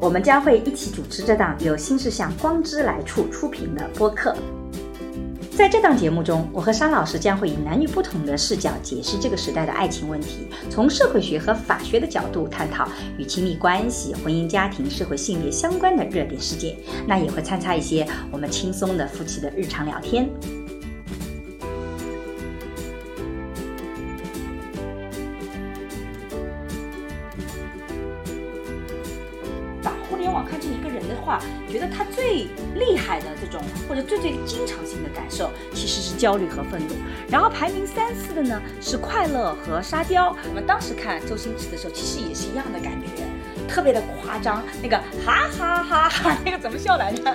我们将会一起主持这档由新世相光之来处出品的播客。在这档节目中，我和沙老师将会以男女不同的视角解释这个时代的爱情问题，从社会学和法学的角度探讨与亲密关系、婚姻家庭、社会性别相关的热点事件。那也会参差一些我们轻松的夫妻的日常聊天。他最厉害的这种或者最最经常性的感受，其实是焦虑和愤怒。然后排名三四的呢是快乐和沙雕。我们当时看周星驰的时候，其实也是一样的感觉，特别的夸张。那个哈哈哈哈，那个怎么笑来着？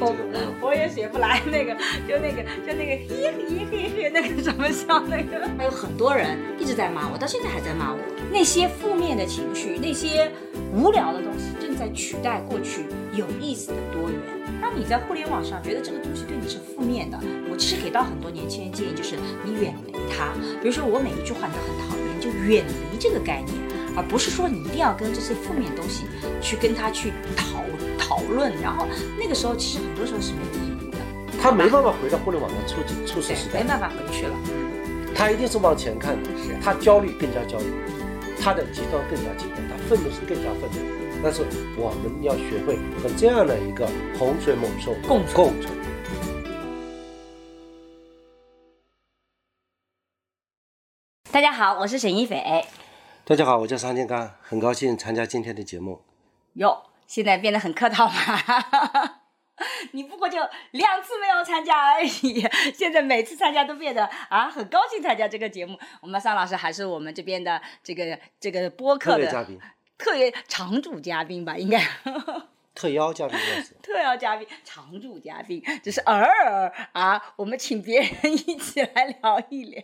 我我也学不来那个，就那个就那个嘿嘿嘿嘿，那个怎么笑那个？还有很多人一直在骂我，到现在还在骂我。那些负面的情绪，那些无聊的东西，正在取代过去有意思的多元。当你在互联网上觉得这个东西对你是负面的，我其实给到很多年轻人建议，就是你远离它。比如说我每一句话你都很讨厌，就远离这个概念，而不是说你一定要跟这些负面东西去跟他去讨讨论。然后那个时候其实很多时候是没有意义的。他没办法回到互联网的初初始时代，没办法回去了。他一定是往前看的，是他焦虑更加焦虑，他的极端更加极端，他愤怒是更加愤怒。但是我们要学会和这样的一个洪水猛兽共存共存。大家好，我是沈一斐。大家好，我叫商建刚，很高兴参加今天的节目。哟，现在变得很客套嘛。你不过就两次没有参加而已，现在每次参加都变得啊很高兴参加这个节目。我们桑老师还是我们这边的这个这个播客的特别嘉宾，特别常驻嘉宾吧，应该特邀嘉宾。特邀嘉宾、常驻嘉宾，只是偶尔啊，我们请别人一起来聊一聊。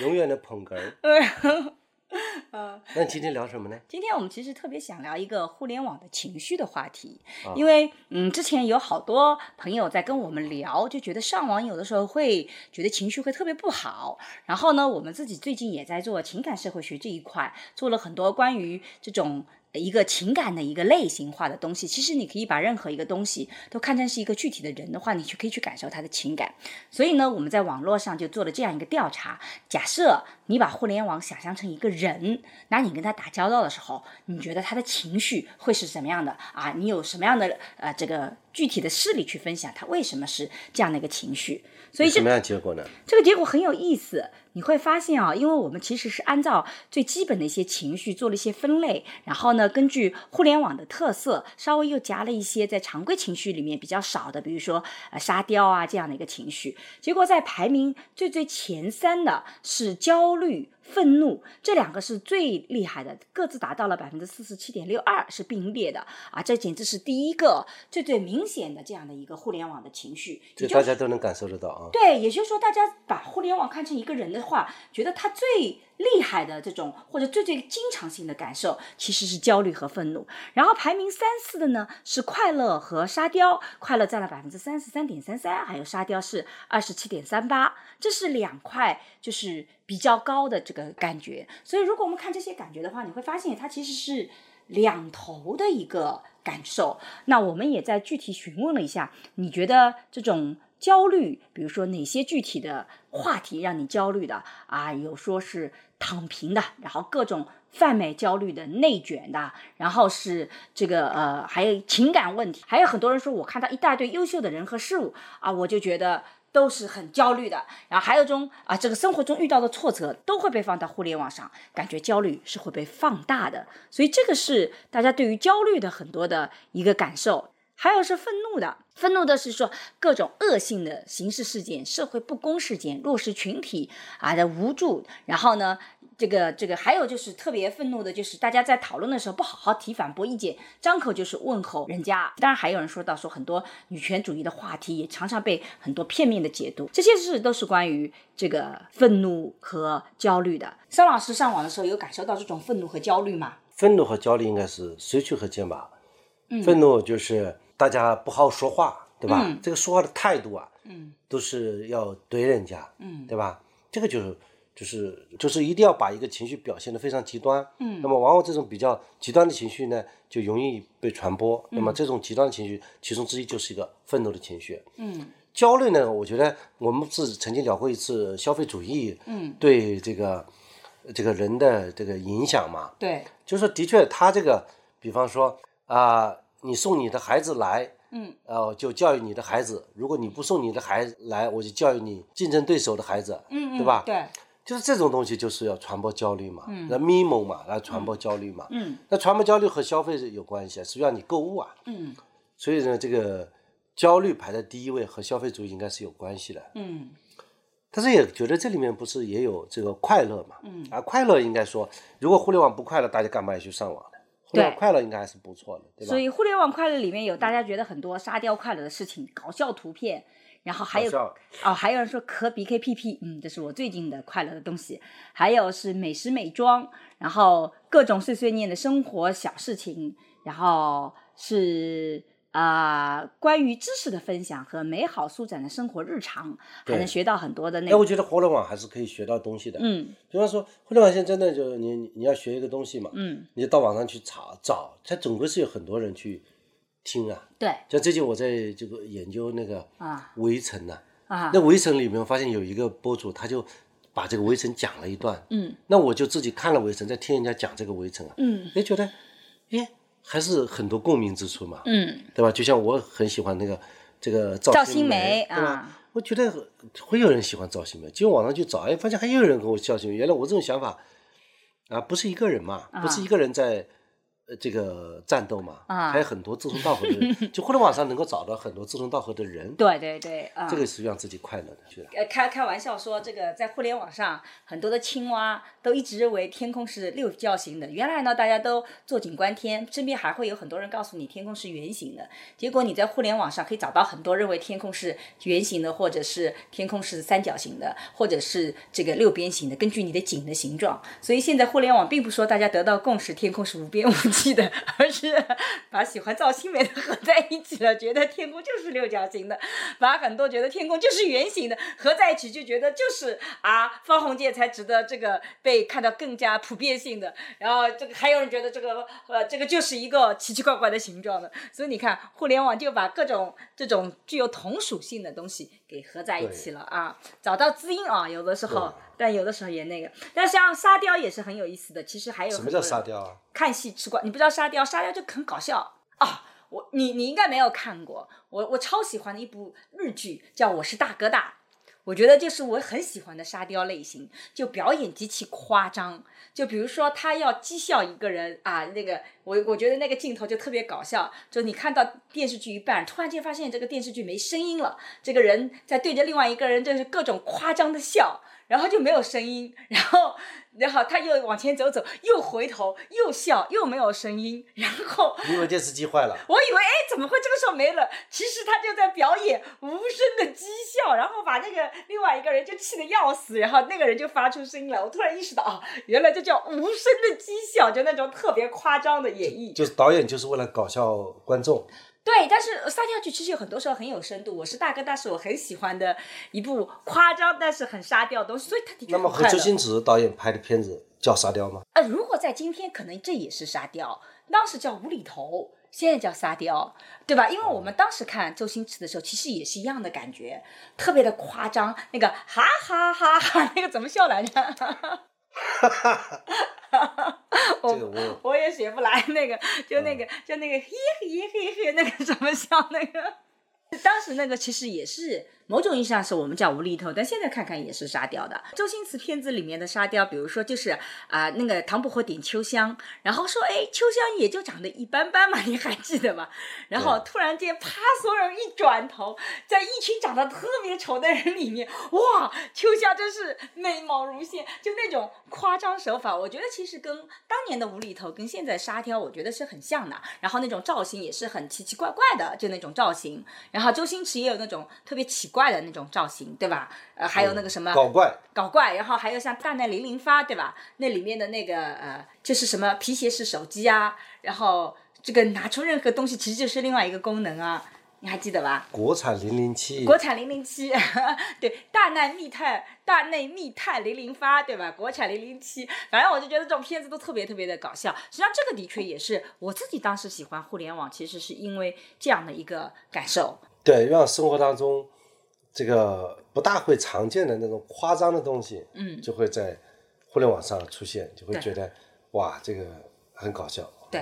永远的捧哏儿。嗯，那今天聊什么呢？今天我们其实特别想聊一个互联网的情绪的话题，啊因为嗯，之前有好多朋友在跟我们聊，就觉得上网有的时候会觉得情绪会特别不好。然后呢，我们自己最近也在做情感社会学这一块，做了很多关于这种。一个情感的一个类型化的东西，其实你可以把任何一个东西都看成是一个具体的人的话，你去可以去感受他的情感。所以呢，我们在网络上就做了这样一个调查：假设你把互联网想象成一个人，那你跟他打交道的时候，你觉得他的情绪会是什么样的啊？你有什么样的呃这个具体的事例去分享他为什么是这样的一个情绪？所以这什么样的结果呢？这个结果很有意思，你会发现啊，因为我们其实是按照最基本的一些情绪做了一些分类，然后呢，根据互联网的特色，稍微又加了一些在常规情绪里面比较少的，比如说呃沙雕啊这样的一个情绪。结果在排名最最前三的是焦虑。愤怒这两个是最厉害的，各自达到了百分之四十七点六二，是并列的啊！这简直是第一个最最明显的这样的一个互联网的情绪，就大家都能感受得到啊。对，也就是说，大家把互联网看成一个人的话，觉得他最厉害的这种或者最最经常性的感受，其实是焦虑和愤怒。然后排名三四的呢是快乐和沙雕，快乐占了百分之三十三点三三，还有沙雕是二十七点三八，这是两块就是比较高的这个感觉。所以如果我们看这些感觉的话，你会发现它其实是两头的一个感受。那我们也在具体询问了一下，你觉得这种焦虑，比如说哪些具体的话题让你焦虑的啊？有说是躺平的，然后各种泛美焦虑的、内卷的，然后是这个呃，还有情感问题，还有很多人说我看到一大堆优秀的人和事物啊，我就觉得。都是很焦虑的，然后还有种啊，这个生活中遇到的挫折都会被放到互联网上，感觉焦虑是会被放大的，所以这个是大家对于焦虑的很多的一个感受。还有是愤怒的，愤怒的是说各种恶性的刑事事件、社会不公事件、弱势群体啊的无助，然后呢，这个这个还有就是特别愤怒的，就是大家在讨论的时候不好好提反驳意见，张口就是问候人家。当然还有人说到说很多女权主义的话题也常常被很多片面的解读，这些事都是关于这个愤怒和焦虑的。桑老师上网的时候有感受到这种愤怒和焦虑吗？愤怒和焦虑应该是随去和肩吧。愤怒就是大家不好好说话，对吧？这个说话的态度啊，嗯都是要怼人家，嗯对吧？这个就是就是就是一定要把一个情绪表现得非常极端，嗯。那么往往这种比较极端的情绪呢，就容易被传播。那么这种极端的情绪，其中之一就是一个愤怒的情绪。嗯。焦虑呢，我觉得我们是曾经聊过一次消费主义嗯，对这个这个人的这个影响嘛，对，就是说的确，他这个，比方说啊、你送你的孩子来，嗯。呃，就教育你的孩子；如果你不送你的孩子来，我就教育你竞争对手的孩子，嗯嗯，对吧？对，就是这种东西，就是要传播焦虑嘛，那 memo 嘛，来传播焦虑嘛。嗯那传播焦虑和消费是有关系啊，是让你购物啊。嗯所以呢，这个焦虑排在第一位，和消费主义应该是有关系的。嗯但是也觉得这里面不是也有这个快乐嘛？嗯啊，快乐应该说，如果互联网不快乐，大家干嘛要去上网呢？互联网对快乐应该还是不错的，对吧？所以互联网快乐里面有大家觉得很多沙雕快乐的事情，搞笑图片，然后还有哦，还有人说可比 KPP，嗯，这是我最近的快乐的东西。还有是美食美妆，然后各种碎碎念的生活小事情，然后是啊、关于知识的分享和美好舒展的生活日常，还能学到很多的那哎，我，觉得互联网还是可以学到东西的。嗯比方说，互联网现在真的就是你你要学一个东西嘛，嗯，你就到网上去查找，它总归是有很多人去听啊。对。像最近我在这个研究那个啊。围城呢、啊。那围城里面我发现有一个博主，他就把这个围城讲了一段，嗯。那我就自己看了围城，再听人家讲这个围城啊，嗯。也觉得，哎，还是很多共鸣之处嘛，嗯。对吧？就像我很喜欢那个这个赵新新梅对吧？啊我觉得会有人喜欢赵新梅，结果网上去找，哎，发现还有人跟我赵新梅。原来我这种想法啊，不是一个人嘛，不是一个人在呃这个战斗嘛，啊还有很多志同道合的人。就互联网上能够找到很多志同道合的人，对对对啊，这个是让自己快乐的，开开玩笑说，这个在互联网上，很多的青蛙都一直认为天空是六角形的。原来呢，大家都坐井观天，身边还会有很多人告诉你天空是圆形的。结果你在互联网上可以找到很多认为天空是圆形的，或者是天空是三角形的，或者是这个六边形的，根据你的井的形状。所以现在互联网并不说大家得到共识，天空是无边无际的，而是把喜欢赵新梅的合在一起了，觉得天空就是六角形的，把很多觉得天空就是圆形的合在一起，就觉得就是啊方鸿渐才值得这个被看到更加普遍性的。然后这个还有人觉得这个呃这个就是一个奇奇怪怪的形状的，所以你看互联网就把各种这种具有同属性的东西给合在一起了啊，找到知音啊，有的时候，但有的时候也那个。但像沙雕也是很有意思的，其实还有什么叫沙雕啊？看戏吃瓜，你不知道沙雕，沙雕就很搞笑啊！我你你应该没有看过，我我超喜欢的一部日剧叫《我是大哥大》，我觉得就是我很喜欢的沙雕类型，就表演极其夸张。就比如说他要讥笑一个人啊，那个我我觉得那个镜头就特别搞笑，就你看到电视剧一半，突然间发现这个电视剧没声音了，这个人在对着另外一个人就是各种夸张的笑，然后就没有声音，然后然后他又往前走走，又回头又笑，又没有声音，然后你以为电视机坏了？我以为哎怎么会这个时候没了？其实他就在表演无声的讥笑，然后把那个另外一个人就气得要死，然后那个人就发出声音来。我突然意识到啊，原来这叫无声的讥笑，就那种特别夸张的演绎。就是导演就是为了搞笑观众，对，但是沙雕剧其实有很多时候很有深度。我是大哥大是我很喜欢的一部夸张但是很沙雕的东西，所以他的确那么和。周星驰导演拍的片子叫沙雕吗？呃，如果在今天，可能这也是沙雕，当时叫无厘头，现在叫沙雕，对吧？因为我们当时看周星驰的时候，其实也是一样的感觉，特别的夸张，那个哈哈哈哈，那个怎么笑来着？我这个我我也学不来那个，就那个就那个嘿嘿嘿嘿那个什么笑那个？当时那个其实也是某种意义上是我们叫无厘头，但现在看看也是沙雕的。周星驰片子里面的沙雕，比如说就是啊、那个唐伯虎点秋香，然后说哎秋香也就长得一般般嘛，你还记得吗？然后突然间啪，所有人一转头，在一群长得特别丑的人里面，哇，秋香真是美貌如仙，就那种夸张手法，我觉得其实跟当年的无厘头跟现在沙雕，我觉得是很像的。然后那种造型也是很奇奇怪怪的，就那种造型。然后周星驰也有那种特别奇怪的那种造型，对吧？呃，还有那个什么、搞怪，搞怪，然后还有像大难零零发，对吧？那里面的那个呃，就是什么皮鞋式手机啊，然后这个拿出任何东西其实就是另外一个功能啊，你还记得吧？国产零零七，国产零零七，对，大内密探，大内密探零零发，对吧？国产零零七，反正我就觉得这种片子都特别特别的搞笑。实际上，这个的确也是我自己当时喜欢互联网，其实是因为这样的一个感受。对，让生活当中这个不大会常见的那种夸张的东西，嗯就会在互联网上出现，就会觉得哇，这个很搞笑。对，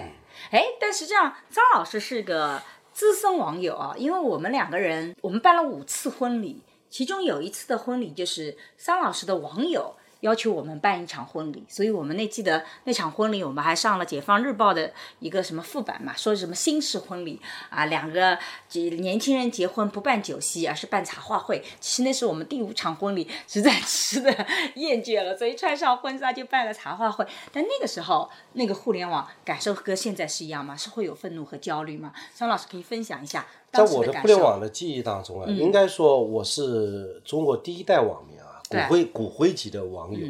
哎，但实际上张老师是个资深网友啊，因为我们两个人，我们办了五次婚礼，其中有一次的婚礼就是张老师的网友。要求我们办一场婚礼，所以我们那记得那场婚礼，我们还上了《解放日报》的一个什么副版嘛，说什么新式婚礼啊，两个年轻人结婚不办酒席，而是办茶话会。其实那是我们第五场婚礼，实在吃的厌倦了，所以穿上婚纱就办了茶话会。但那个时候，那个互联网感受和现在是一样吗？是会有愤怒和焦虑吗？张老师可以分享一下在我的。互联网的记忆当中啊，应该说我是中国第一代网民，骨灰骨灰级的网友，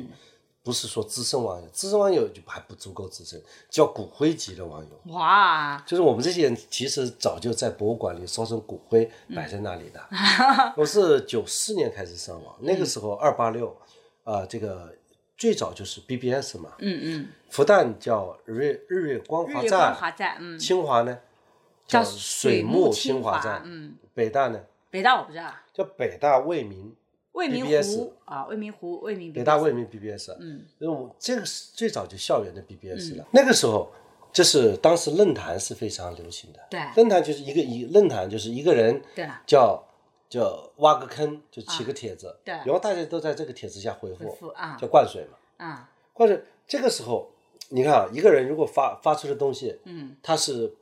不是说资深网友，资深网友就还不足够资深，叫骨灰级的网友。哇，就是我们这些人其实早就在博物馆里烧成骨灰摆在那里的。我是九四年开始上网，那个时候二八六，啊，这个最早就是 BBS 嘛，嗯嗯，复旦叫日月日月光华站，华站，嗯，清华呢叫水木清华站，嗯，北大呢北大我不知道，叫北大未名，未名湖啊，未名湖，未名北大未名 BBS，嗯，因为我这个是最早就校园的 BBS 了。那个时候，就是当时论坛是非常流行的，对。论坛就是一个一论坛就是一个人对。叫叫挖个坑，就起个帖子，对。然后大家都在这个帖子下回回复，叫灌水嘛。啊，灌水这个时候，你看啊，一个人如果发发出的东西，嗯，他是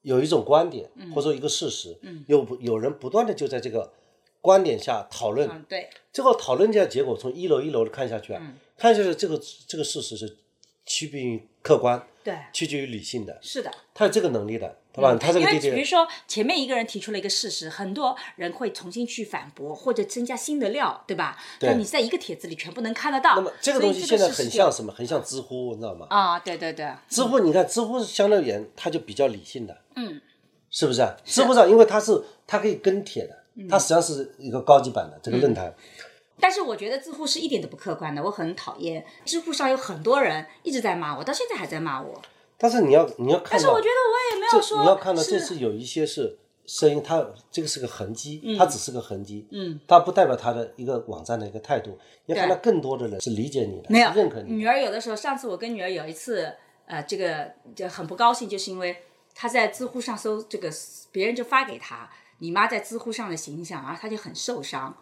有一种观点、或者说一个事实，嗯，有有人不断的就在这个观点下讨论，嗯，对，这个讨论下结果从一楼一楼的看下去啊，嗯看下去这个这个事实是区别于客观、对，取决于理性的，是的。他有这个能力的，对吧？他这个弟弟，比如说前面一个人提出了一个事实，很多人会重新去反驳或者增加新的料，对吧？对但你在一个帖子里全部能看得到。那么这个东西现在很像什么？很像知乎，你知道吗？啊，对对对，知乎你看，知乎相对而言它就比较理性的，嗯，是不是啊？知乎上因为它是它可以跟帖的，嗯它实际上是一个高级版的这个论坛，但是我觉得知乎是一点都不客观的，我很讨厌。知乎上有很多人一直在骂我，到现在还在骂我。但是你要你要看到，但是我觉得我也没有说你要看到这是是有一些是声音，它这个是个痕迹，它只是个痕迹，嗯，它不代表它的一个网站的一个态度。你要看到更多的人是理解你的，没有认可你。女儿有的时候，上次我跟女儿有一次，呃，这个就很不高兴，就是因为她在知乎上搜这个，别人就发给她你妈在知乎上的形象，啊她就很受伤。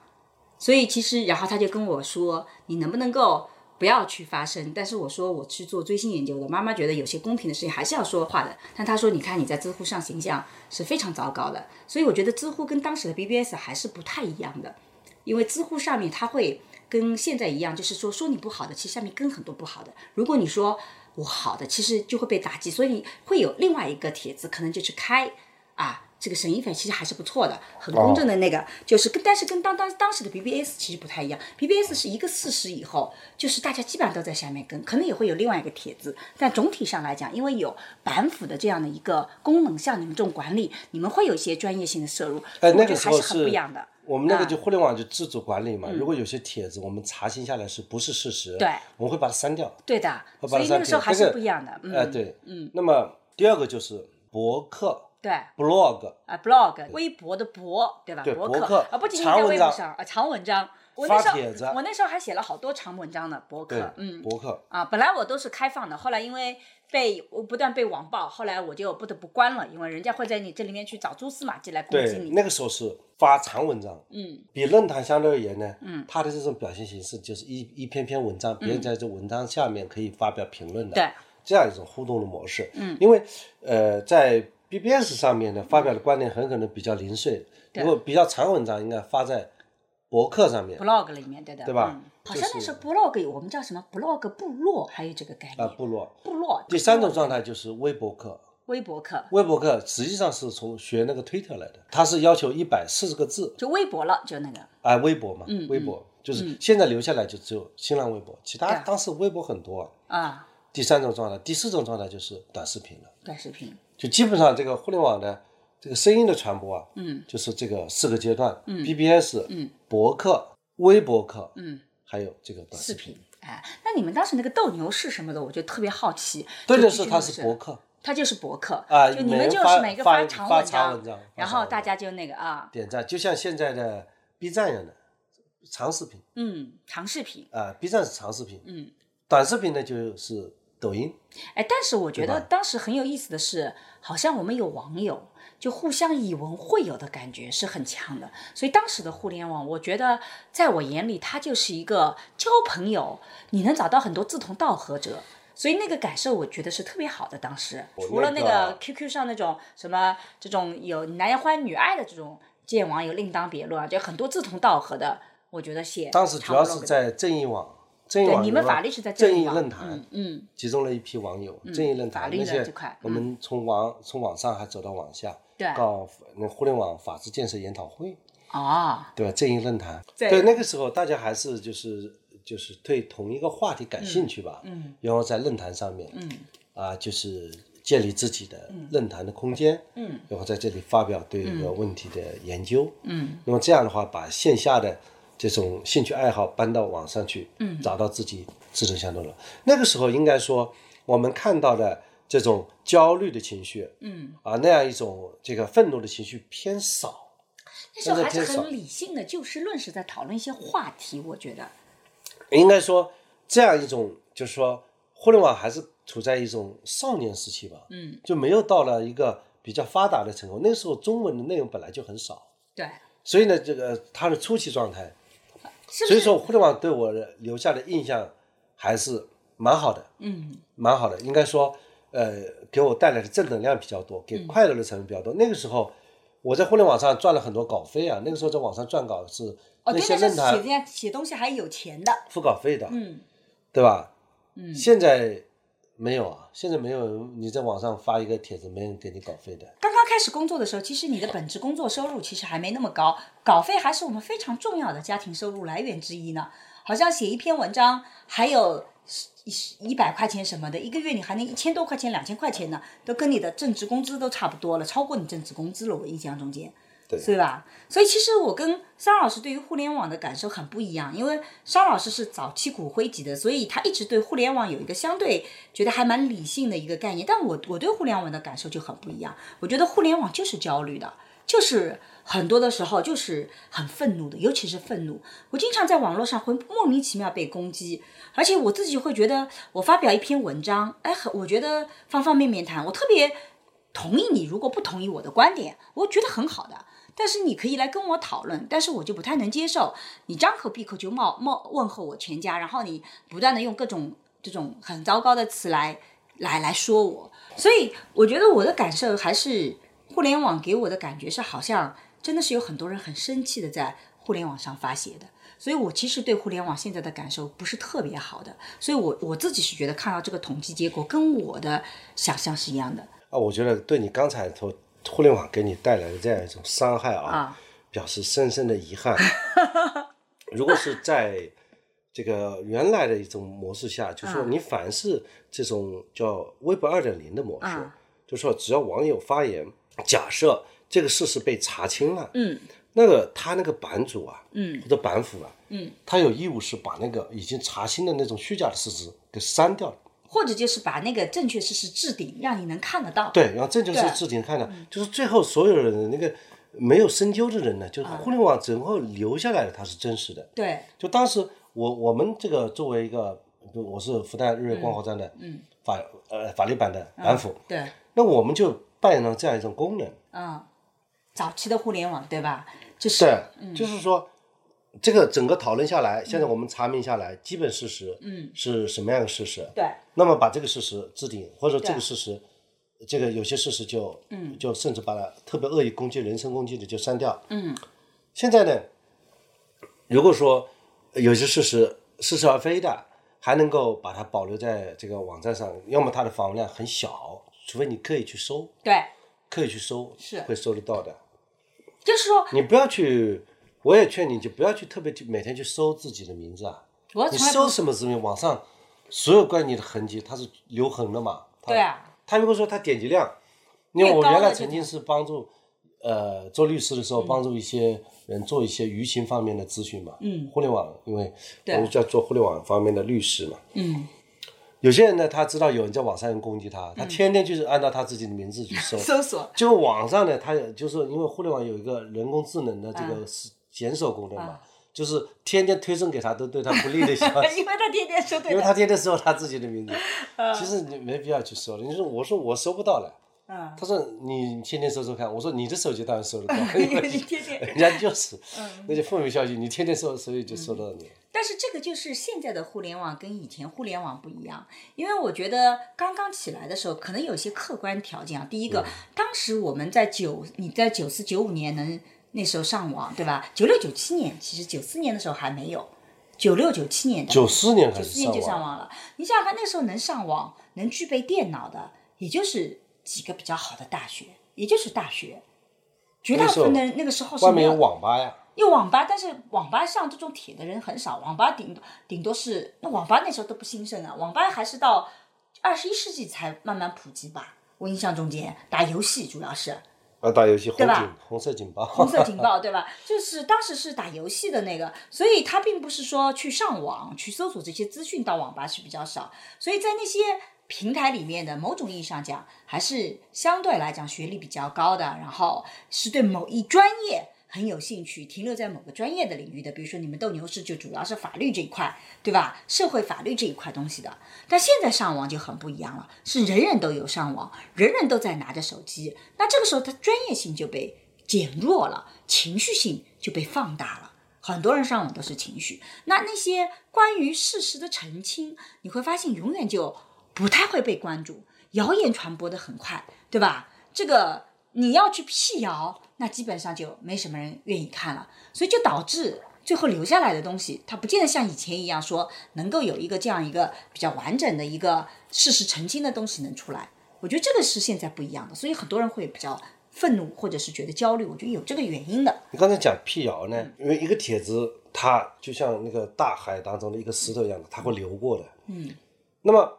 所以其实，然后她就跟我说，你能不能够不要去发声？但是我说我去做追星研究的，妈妈觉得有些公平的事情还是要说话的。但她说，你看你在知乎上形象是非常糟糕的，所以我觉得知乎跟当时的 BBS 还是不太一样的。因为知乎上面它会跟现在一样，就是说说你不好的，其实下面跟很多不好的。如果你说我好的，其实就会被打击，所以会有另外一个帖子，可能就去开啊。这个沈一菲其实还是不错的，很公正的那个，就是跟但是跟当当当时的 BBS 其实不太一样，BBS 是一个事实以后，就是大家基本上都在下面跟，可能也会有另外一个帖子，但总体上来讲，因为有板斧的这样的一个功能，像你们这种管理，你们会有一些专业性的摄入，哎，那个还是很不一样的。我们那个啊就互联网就自主管理嘛，如果有些帖子我们查询下来是不是事实，对我们会把它删掉。对的，所以那个时候还是不一样的。嗯，哎，对，嗯。那么第二个就是博客对。blog，啊，blog 微博的博，对吧？对博博客啊，不仅仅在微博上啊，长文章，我那时候我那时候还写了好多长文章呢，博客，，嗯，博客，啊，本来我都是开放的，后来因为被我不断被网暴，后来我就不得不关了，因为人家会在你这里面去找蛛丝马迹来攻击，你。那个时候是发长文章，嗯，比论坛相对而言呢，嗯，它的这种表现形式就是一一篇篇文章，别人在这文章下面可以发表评论的，嗯对，这样一种互动的模式。嗯，因为呃，在 BBS 上面呢，发表的观点很可能比较零碎，如果比较长文章，应该发在博客上面。Blog 里面，对的，对吧？嗯。好像那时候 blog 我们叫什么？Blog 部落，还有这个概念。啊、念。部落。部落。第三种状态就是微博客，微博客，微博客实际上是从学那个推特来的，它是要求一百四十个字，就微博了，就那个。啊，微博嘛，嗯微博。就是现在留下来就只有新浪微博，其他当时微博很多啊。啊，第三种状态，第四种状态就是短视频了，短视频，就基本上这个互联网的这个声音的传播啊，嗯，就是这个四个阶段，嗯，BBS，嗯，博客、微博客，嗯，还有这个短视频。哎，那你们当时那个斗牛士什么的，我就特别好奇。对的，就必须是它是博客，它就是博客啊就你们就是每个发发长文章然后大家就那个啊，点赞，就像现在的 B 站一样的长视频嗯，长视频，啊，B 站是长视频，嗯，短视频呢就是抖音，哎，但是我觉得当时很有意思的是，好像我们有网友，就互相以文会友的感觉是很强的。所以当时的互联网，我觉得在我眼里，它就是一个交朋友，你能找到很多志同道合者。所以那个感受，我觉得是特别好的。当时除了那那个个 QQ 上那种什么这种有男欢女爱的这种见网友另当别论啊，就很多志同道合的，我觉得写当时主要是在正义网，正义对网你们法律是在正正义论坛，嗯嗯。集中了一批网友，正义论坛那些我们从网从网上还走到网下，对。搞那互联网法治建设研讨会，啊，对吧？正义论坛，对。对，那个时候大家还是就是就是对同一个话题感兴趣吧，嗯。然后在论坛上面，嗯。啊，就是建立自己的论坛的空间，嗯，然后在这里发表对这个问题的研究，嗯，那么这样的话，把线下的这种兴趣爱好搬到网上去，嗯，找到自己志同相投的。那个时候应该说，我们看到的这种焦虑的情绪，嗯，啊，那样一种这个愤怒的情绪偏少，那时候还是很理性的就事论事，在讨论一些话题。我觉得，应该说这样一种就是说，互联网还是处在一种少年时期吧，嗯，就没有到了一个比较发达的程度。那时候中文的内容本来就很少，对，所以呢，这个它的初期状态，是是？所以说互联网对我的留下的印象还是蛮好的，嗯蛮好的。应该说，呃，给我带来的正能量比较多，给快乐的成分比较多。那个时候我在互联网上赚了很多稿费啊，那个时候在网上赚稿是哦，写这样写东西还有钱的。付稿费的，嗯对吧？嗯，现在没有啊，现在没有，你在网上发一个帖子，没人给你稿费的。刚刚开始工作的时候，其实你的本职工作收入其实还没那么高，稿费还是我们非常重要的家庭收入来源之一呢。好像写一篇文章还有一一百块钱什么的，一个月你还能一千多块钱、两千块钱呢，都跟你的正职工资都差不多了，超过你正职工资了。我印象中间。对吧？所以其实我跟商老师对于互联网的感受很不一样，因为商老师是早期骨灰级的，所以他一直对互联网有一个相对觉得还蛮理性的一个概念。但我我对互联网的感受就很不一样，我觉得互联网就是焦虑的，就是很多的时候就是很愤怒的，尤其是愤怒。我经常在网络上会莫名其妙被攻击，而且我自己会觉得，我发表一篇文章，哎，很我觉得方方面面谈，我特别同意你，如果不同意我的观点，我觉得很好的。但是你可以来跟我讨论，但是我就不太能接受。你张口闭口就冒冒问候我全家，然后你不断的用各种这种很糟糕的词来来来说我，所以我觉得我的感受还是互联网给我的感觉是好像真的是有很多人很生气的在互联网上发泄的，所以我其实对互联网现在的感受不是特别好的，所以我我自己是觉得看到这个统计结果跟我的想象是一样的。啊，我觉得对你刚才说互联网给你带来的这样一种伤害啊，啊，表示深深的遗憾。如果是在这个原来的一种模式下，就说嗯你凡是这种叫微博二点零的模式，嗯就说只要网友发言，假设这个事实被查清了，嗯那个他那个版主啊，嗯或者版主啊，嗯，他有义务是把那个已经查清的那种虚假的事实给删掉了。或者就是把那个正确事实置顶，让你能看得到。对，然后这就是对。置顶看到，就是最后所有人的那个没有深究的人呢，就是互联网整个留下来的它是真实的。对，就当时我我们这个作为一个，我是复旦日月光华站的嗯。法呃法律版的版辅，对，那我们就扮演了这样一种功能。嗯，早期的互联网对吧？就是对，就是说，这个整个讨论下来，现在我们查明下来，基本事实，嗯，是什么样的事实？对，那么把这个事实置顶，或者说这个事实，这个有些事实就，嗯，就甚至把它特别恶意攻击、人身攻击的就删掉。嗯，现在呢，如果说有些事实似是而非的，还能够把它保留在这个网站上，要么它的访问量很小，除非你刻意去搜，对，刻意去搜是。会搜得到的。就是说。你不要去，我也劝你就不要去特别去每天去搜自己的名字啊。你搜什么字名？网上所有关于你的痕迹，它是留痕的嘛？对啊，他如果说他点击量，因为我原来曾经是帮助，呃，做律师的时候帮助一些人做一些舆情方面的咨询嘛。嗯互联网，因为对我们叫做互联网方面的律师嘛。嗯，有些人呢，他知道有人在网上攻击他，他天天就是按照他自己的名字去 搜。搜索就网上呢，他也就是因为互联网有一个人工智能的这嗯个是检索功能嘛，就是天天推送给他都对他不利的消息，因为他天天说对因为，他天天搜他自己的名字。其实你没必要去搜了。你说我说我搜不到了，嗯，他说你天天搜搜看，我说你的手机当然搜得到，因为 你天天。人家就是。那些负面消息，你天天搜，所以就搜到你。但是这个就是现在的互联网跟以前互联网不一样，因为我觉得刚刚起来的时候，可能有些客观条件啊。第一个，当时我们在九，你在九四九五年能那时候上网，对吧？九六九七年，其实九四年的时候还没有，九六九七年的九四年九四年就上上网，了。你想想看，那时候能上网、能具备电脑的，也就是几个比较好的大学，也就是大学。绝大部分的人那个时候是外面有没有网吧呀，有网吧，但是网吧上这种铁的人很少，网吧顶顶多是那网吧那时候都不兴盛啊，网吧还是到二十一世纪才慢慢普及吧。我印象中间打游戏主要是啊，打游戏红对吧警红色警报，红色警报，对吧？就是当时是打游戏的那个，所以他并不是说去上网去搜索这些资讯到网吧是比较少，所以在那些平台里面的某种意义上讲，还是相对来讲学历比较高的，然后是对某一专业很有兴趣，停留在某个专业的领域的，比如说你们斗牛士就主要是法律这一块，对吧？社会法律这一块东西的。但现在上网就很不一样了，是人人都有上网，人人都在拿着手机，那这个时候他专业性就被减弱了，情绪性就被放大了。很多人上网都是情绪，那那些关于事实的澄清，你会发现永远就不太会被关注，谣言传播的很快，对吧？这个你要去辟谣，那基本上就没什么人愿意看了，所以就导致最后留下来的东西，它不见得像以前一样说能够有一个这样一个比较完整的一个事实澄清的东西能出来。我觉得这个是现在不一样的，所以很多人会比较愤怒或者是觉得焦虑，我觉得有这个原因的。你刚才讲辟谣呢，因为一个帖子它就像那个大海当中的一个石头一样的，它会流过的。嗯。那么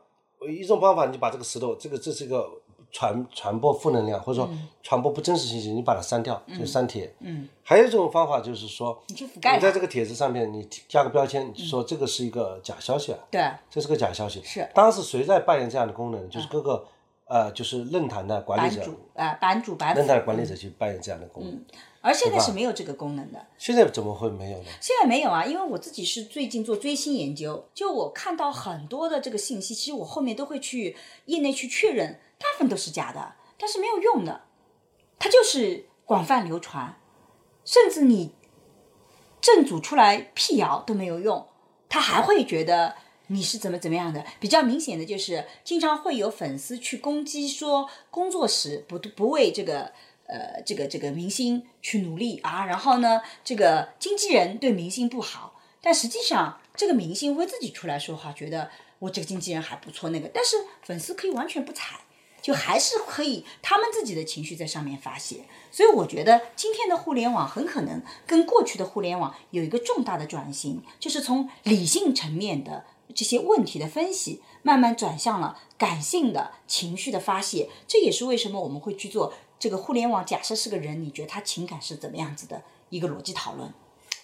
一种方法，你把这个石头，这个这是一个传传播负能量或者说传播不真实信息，你把它删掉，就删帖。嗯。还有一种方法就是说，你去覆盖你在这个帖子上面你加个标签，你说这个是一个假消息啊，对，这是个假消息。是当时谁在扮演这样的功能？就是各个呃，就是论坛的管理者，版主啊、版主版论，坛的管理者去扮演这样的功能。而现在是没有这个功能的。现在怎么会没有呢？现在没有啊，因为我自己是最近做追星研究，就我看到很多的这个信息，其实我后面都会去业内去确认，大部分都是假的，但是没有用的，它就是广泛流传，甚至你正主出来辟谣都没有用，他还会觉得你是怎么怎么样的。比较明显的就是，经常会有粉丝去攻击说工作时不不为这个呃这个这个明星去努力啊，然后呢，这个经纪人对明星不好，但实际上这个明星会自己出来说话，觉得我这个经纪人还不错，那个，但是粉丝可以完全不睬。就还是可以他们自己的情绪在上面发泄，所以我觉得今天的互联网很可能跟过去的互联网有一个重大的转型，就是从理性层面的这些问题的分析，慢慢转向了感性的情绪的发泄。这也是为什么我们会去做这个互联网。假设是个人，你觉得他情感是怎么样子的一个逻辑讨论？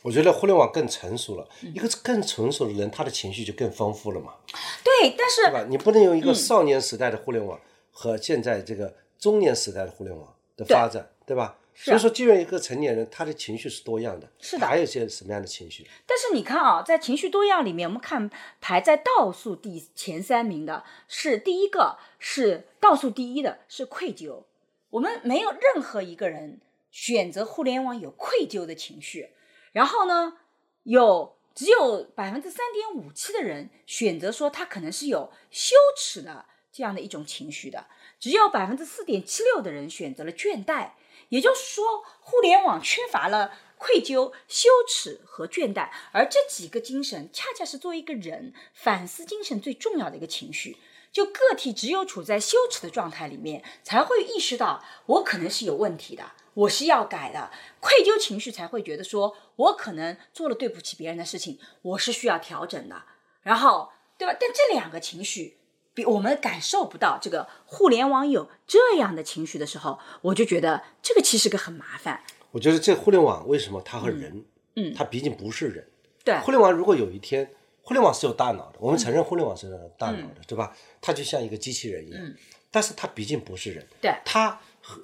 我觉得互联网更成熟了，嗯一个更成熟的人，他的情绪就更丰富了嘛，对，但是对吧？你不能用一嗯个少年时代的互联网和现在这个中年时代的互联网的发展，对吧？所以说，就愿一个成年人，他的情绪是多样的，是的还有些什么样的情绪？但是你看啊，在情绪多样里面，我们看排在倒数第前三名的是第一个是倒数第一的是愧疚。我们没有任何一个人选择互联网有愧疚的情绪，然后呢，有只有百分之三点五七的人选择说他可能是有羞耻的这样的一种情绪的，只有百分之四点七六的人选择了倦怠。也就是说，互联网缺乏了愧疚、羞耻和倦怠，而这几个精神恰恰是作为一个人反思精神最重要的一个情绪。就个体只有处在羞耻的状态里面，才会意识到我可能是有问题的，我是要改的。愧疚情绪才会觉得说我可能做了对不起别人的事情，我是需要调整的。然后，对吧？但这两个情绪。比我们感受不到这个互联网有这样的情绪的时候，我就觉得这个其实个很麻烦。我觉得这互联网为什么它和人，嗯，它毕竟不是人。对，互联网如果有一天，互联网是有大脑的，我们承认互联网是有大脑的，对吧？它就像一个机器人一样，但是它毕竟不是人。对，它和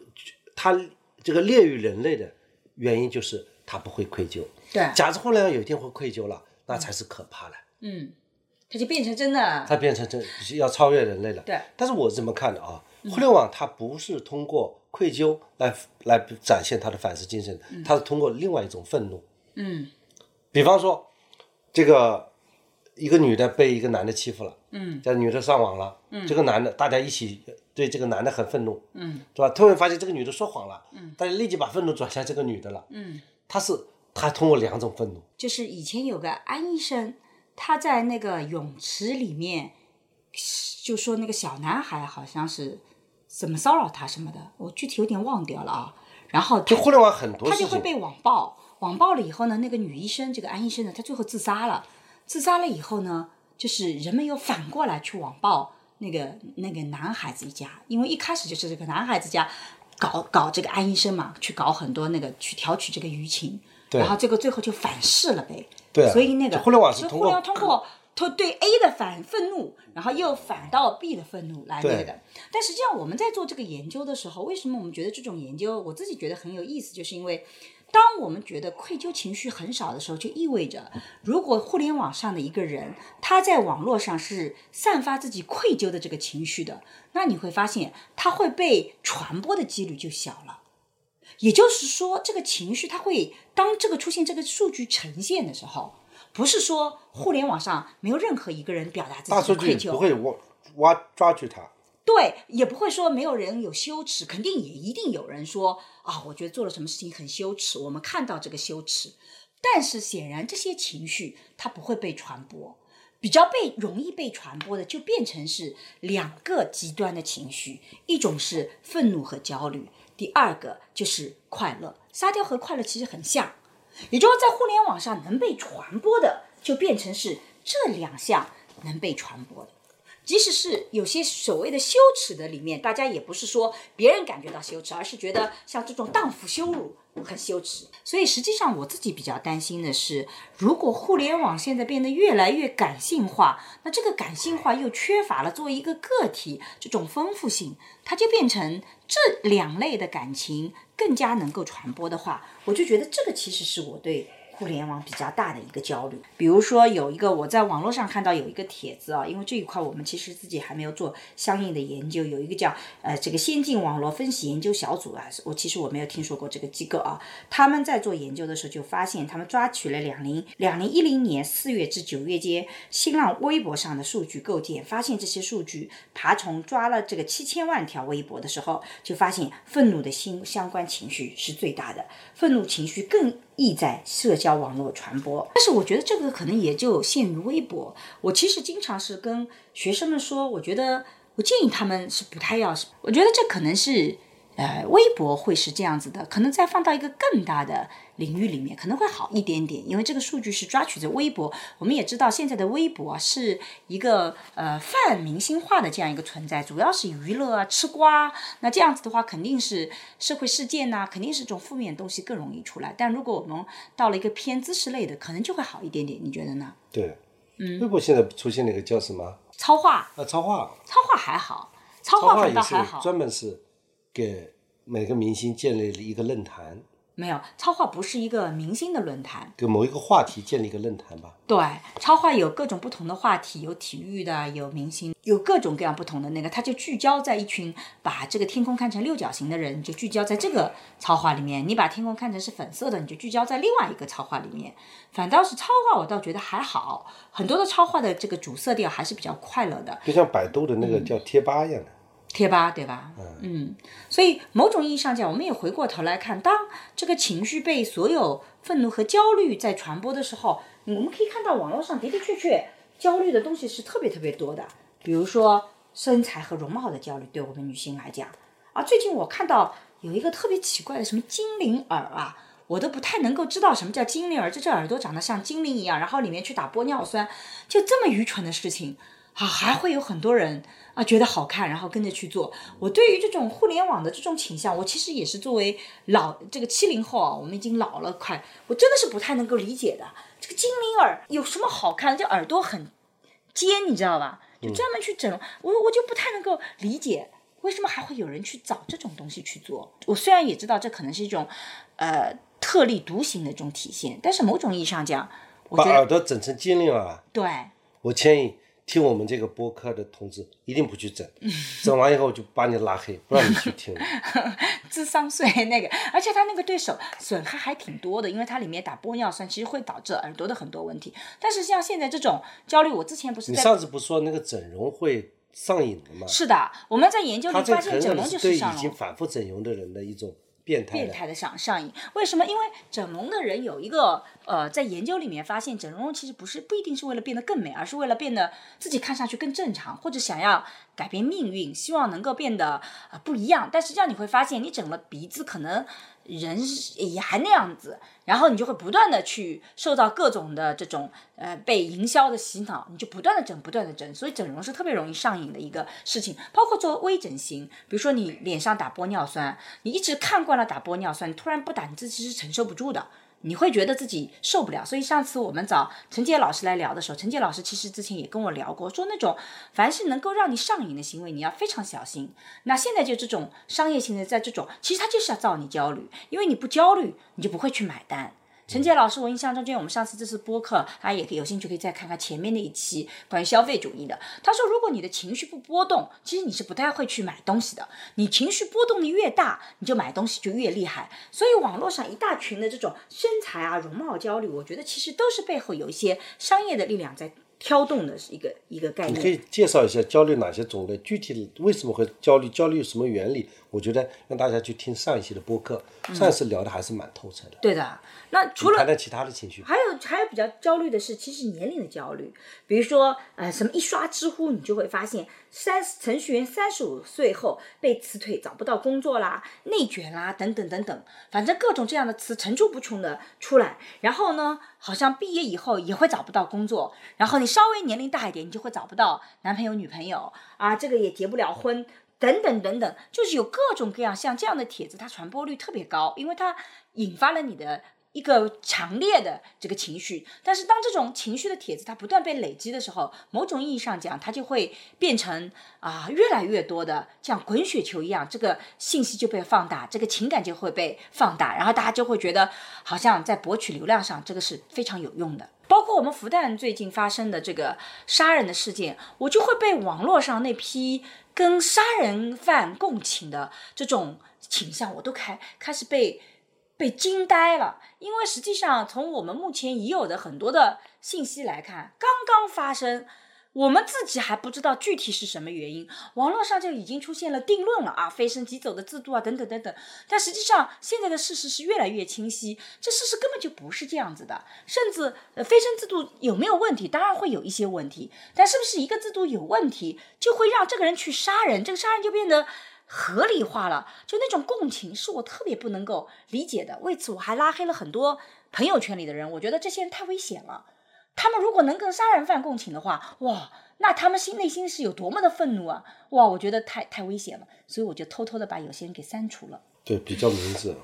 它这个劣于人类的原因就是它不会愧疚。对，假如互联网有一天会愧疚了，那才是可怕的。嗯。它就变成真的，它变成真要超越人类了。对，但是我是这么看的啊，互联网它不是通过愧疚来来展现它的反思精神，它是通过另外一种愤怒。嗯，比方说，这个一个女的被一个男的欺负了，嗯，这女的上网了，嗯，这个男的大家一起对这个男的很愤怒，嗯，是吧？突然发现这个女的说谎了，嗯，大家立即把愤怒转向这个女的了，嗯，他是他通过两种愤怒，就是以前有个安医生。他在那个泳池里面，就说那个小男孩好像是怎么骚扰他什么的，我具体有点忘掉了啊。然后就互联网很多他就会被网暴，网暴了以后呢，那个女医生这个安医生呢，她最后自杀了。自杀了以后呢，就是人们又反过来去网暴那个那个男孩子一家，因为一开始就是这个男孩子家搞搞这个安医生嘛，去搞很多那个去挑取这个舆情，然后这个最后就反噬了呗。对，所以那个互联网是通过通过对 A 的反愤怒，然后又反到 B 的愤怒来那个的。但实际上我们在做这个研究的时候，为什么我们觉得这种研究我自己觉得很有意思？就是因为当我们觉得愧疚情绪很少的时候，就意味着如果互联网上的一个人他在网络上是散发自己愧疚的这个情绪的，那你会发现他会被传播的几率就小了。也就是说，这个情绪它会当这个出现这个数据呈现的时候，不是说互联网上没有任何一个人表达自己的愧疚，不会挖挖抓住他，对，也不会说没有人有羞耻，肯定也一定有人说啊，我觉得做了什么事情很羞耻，我们看到这个羞耻，但是显然这些情绪它不会被传播，比较被容易被传播的就变成是两个极端的情绪，一种是愤怒和焦虑。第二个就是快乐，沙雕和快乐其实很像，也就是在互联网上能被传播的，就变成是这两项能被传播的。即使是有些所谓的羞耻的里面，大家也不是说别人感觉到羞耻，而是觉得像这种荡妇羞辱很羞耻。所以实际上我自己比较担心的是，如果互联网现在变得越来越感性化，那这个感性化又缺乏了作为一个个体这种丰富性，它就变成这两类的感情更加能够传播的话，我就觉得这个其实是我对。互联网比较大的一个焦虑，比如说有一个我在网络上看到有一个帖子啊，因为这一块我们其实自己还没有做相应的研究，有一个叫呃这个先进网络分析研究小组啊，我其实我没有听说过这个机构啊，他们在做研究的时候就发现，他们抓取了两零两零一零年四月至九月间新浪微博上的数据构建，发现这些数据爬虫抓了这个七千万条微博的时候，就发现愤怒的心相关情绪是最大的，愤怒情绪更。意在社交网络传播，但是我觉得这个可能也就限于微博。我其实经常是跟学生们说，我觉得我建议他们是不太要，我觉得这可能是。呃，微博会是这样子的，可能再放到一个更大的领域里面，可能会好一点点，因为这个数据是抓取着微博。我们也知道，现在的微博是一个呃泛明星化的这样一个存在，主要是娱乐啊、吃瓜。那这样子的话，肯定是社会事件呐，肯定是这种负面的东西更容易出来。但如果我们到了一个偏知识类的，可能就会好一点点。你觉得呢？对，嗯，微博现在出现了一个叫什么？超话啊，超话，超话还好，超话反倒还好，专门是。给每个明星建立了一个论坛，没有，超话不是一个明星的论坛，给某一个话题建立一个论坛吧。对，超话有各种不同的话题，有体育的，有明星，有各种各样不同的那个，它就聚焦在一群把这个天空看成六角形的人，就聚焦在这个超话里面；你把天空看成是粉色的，你就聚焦在另外一个超话里面。反倒是超话，我倒觉得还好，很多的超话的这个主色调还是比较快乐的。就像百度的那个叫贴吧一样的。贴吧对吧？嗯，所以某种意义上讲，我们也回过头来看，当这个情绪被所有愤怒和焦虑在传播的时候，我们可以看到网络上的的确确焦虑的东西是特别特别多的，比如说身材和容貌的焦虑，对我们女性来讲。啊，最近我看到有一个特别奇怪的什么精灵耳啊，我都不太能够知道什么叫精灵耳，这只耳朵长得像精灵一样，然后里面去打玻尿酸，就这么愚蠢的事情。啊，还会有很多人啊觉得好看，然后跟着去做。我对于这种互联网的这种倾向，我其实也是作为老这个七零后啊，我们已经老了，快，我真的是不太能够理解的。这个精灵耳有什么好看？这耳朵很尖，你知道吧？就专门去整，我我就不太能够理解，为什么还会有人去找这种东西去做？我虽然也知道这可能是一种呃特立独行的这种体现，但是某种意义上讲，我把耳朵整成精灵耳，对。我建议听我们这个播客的同志一定不去整，整完以后就把你拉黑，不让你去听。智商税那个，而且他那个对手损害还挺多的，因为它里面打玻尿酸，其实会导致耳朵的很多问题。但是像现在这种焦虑，我之前不是在你上次不是说那个整容会上瘾的吗？是的，我们在研究里发现整容就是上瘾。对已经反复整容的人的一种变态的。变态的上上瘾，为什么？因为整容的人有一个呃，在研究里面发现，整容其实不是不一定是为了变得更美，而是为了变得自己看上去更正常，或者想要改变命运，希望能够变得呃不一样。但实际上你会发现，你整了鼻子，可能人也还那样子，然后你就会不断的去受到各种的这种呃被营销的洗脑，你就不断的整，不断的整，所以整容是特别容易上瘾的一个事情。包括做微整形，比如说你脸上打玻尿酸，你一直看惯了打玻尿酸，你突然不打，你自己是承受不住的。你会觉得自己受不了，所以上次我们找陈杰老师来聊的时候，陈杰老师其实之前也跟我聊过，说那种凡是能够让你上瘾的行为，你要非常小心。那现在就这种商业性的，在这种其实他就是要造你焦虑，因为你不焦虑，你就不会去买单。陈杰老师，我印象中间我们上次这次播客，大家也可以有兴趣可以再看看前面那一期关于消费主义的。他说，如果你的情绪不波动，其实你是不太会去买东西的。你情绪波动的越大，你就买东西就越厉害。所以网络上一大群的这种身材啊、容貌焦虑，我觉得其实都是背后有一些商业的力量在挑动的一个一个概念你可。以介绍一下焦虑哪些种类，具体为什么会焦虑，焦虑有什么原理？我觉得让大家去听上一期的播客，上一次聊的还是蛮透彻的。对的，那除了谈谈其他的情绪，还有还有比较焦虑的是，其实年龄的焦虑，比如说呃什么一刷知乎，你就会发现三程序员三十五岁后被辞退，找不到工作啦，内卷啦，等等等等，反正各种这样的词层出不穷的出来。然后呢，好像毕业以后也会找不到工作，然后你稍微年龄大一点，你就会找不到男朋友女朋友啊，这个也结不了婚。等等等等，就是有各种各样像这样的帖子，它传播率特别高，因为它引发了你的一个强烈的这个情绪。但是当这种情绪的帖子它不断被累积的时候，某种意义上讲，它就会变成啊越来越多的像滚雪球一样，这个信息就被放大，这个情感就会被放大，然后大家就会觉得好像在博取流量上这个是非常有用的。包括我们复旦最近发生的这个杀人的事件，我就会被网络上那批跟杀人犯共情的这种倾向，我都开开始被被惊呆了。因为实际上从我们目前已有的很多的信息来看，刚刚发生。我们自己还不知道具体是什么原因，网络上就已经出现了定论了啊，飞升即走的制度啊，等等等等。但实际上，现在的事实是越来越清晰，这事实根本就不是这样子的。甚至，呃，飞升制度有没有问题？当然会有一些问题，但是不是一个制度有问题，就会让这个人去杀人？这个杀人就变得合理化了，就那种共情是我特别不能够理解的。为此，我还拉黑了很多朋友圈里的人，我觉得这些人太危险了。他们如果能跟杀人犯共情的话，哇，那他们心内心是有多么的愤怒啊！哇，我觉得太太危险了，所以我就偷偷的把有些人给删除了，对，比较明智。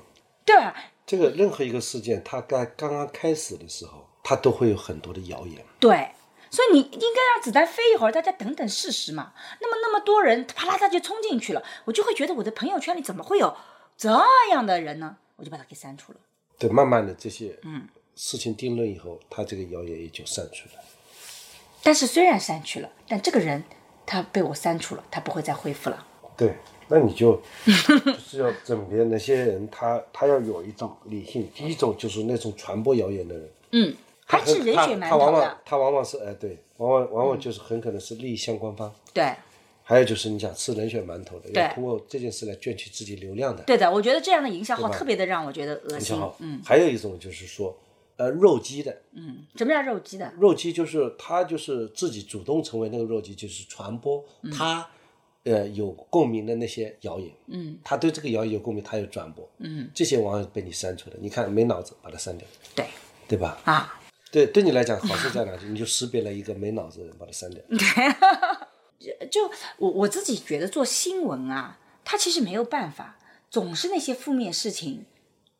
对吧？这个任何一个事件，它该刚刚开始的时候，它都会有很多的谣言。对，所以你应该让子弹飞一会儿，大家等等事实嘛。那么那么多人啪啦他就冲进去了，我就会觉得我的朋友圈里怎么会有这样的人呢，我就把他给删除了。对，慢慢的这些嗯事情定论以后，他这个谣言也就散去了。但是虽然删去了，但这个人他被我删除了，他不会再恢复了。对，那你就 就是要甄别那些人，他他要有一种理性。第一种就是那种传播谣言的人，嗯，他还是人血馒头他往往，他往往是哎对，往往往往就是很可能是利益相关方。对还有就是你想吃人血馒头的，要通过这件事来赚取自己流量的，对的。我觉得这样的营销号特别的让我觉得恶心。嗯，还有一种就是说，呃，肉鸡的，嗯什么叫肉鸡的？肉鸡就是他就是自己主动成为那个肉鸡，就是传播嗯他、呃有共鸣的那些谣言。嗯，他对这个谣言有共鸣，他有转播。嗯，这些往往被你删除了。你看没脑子，把它删掉，对对吧？啊，对，对你来讲好处在哪里？你就识别了一个没脑子的人，把它删掉。对 就我我自己觉得做新闻啊，它其实没有办法，总是那些负面事情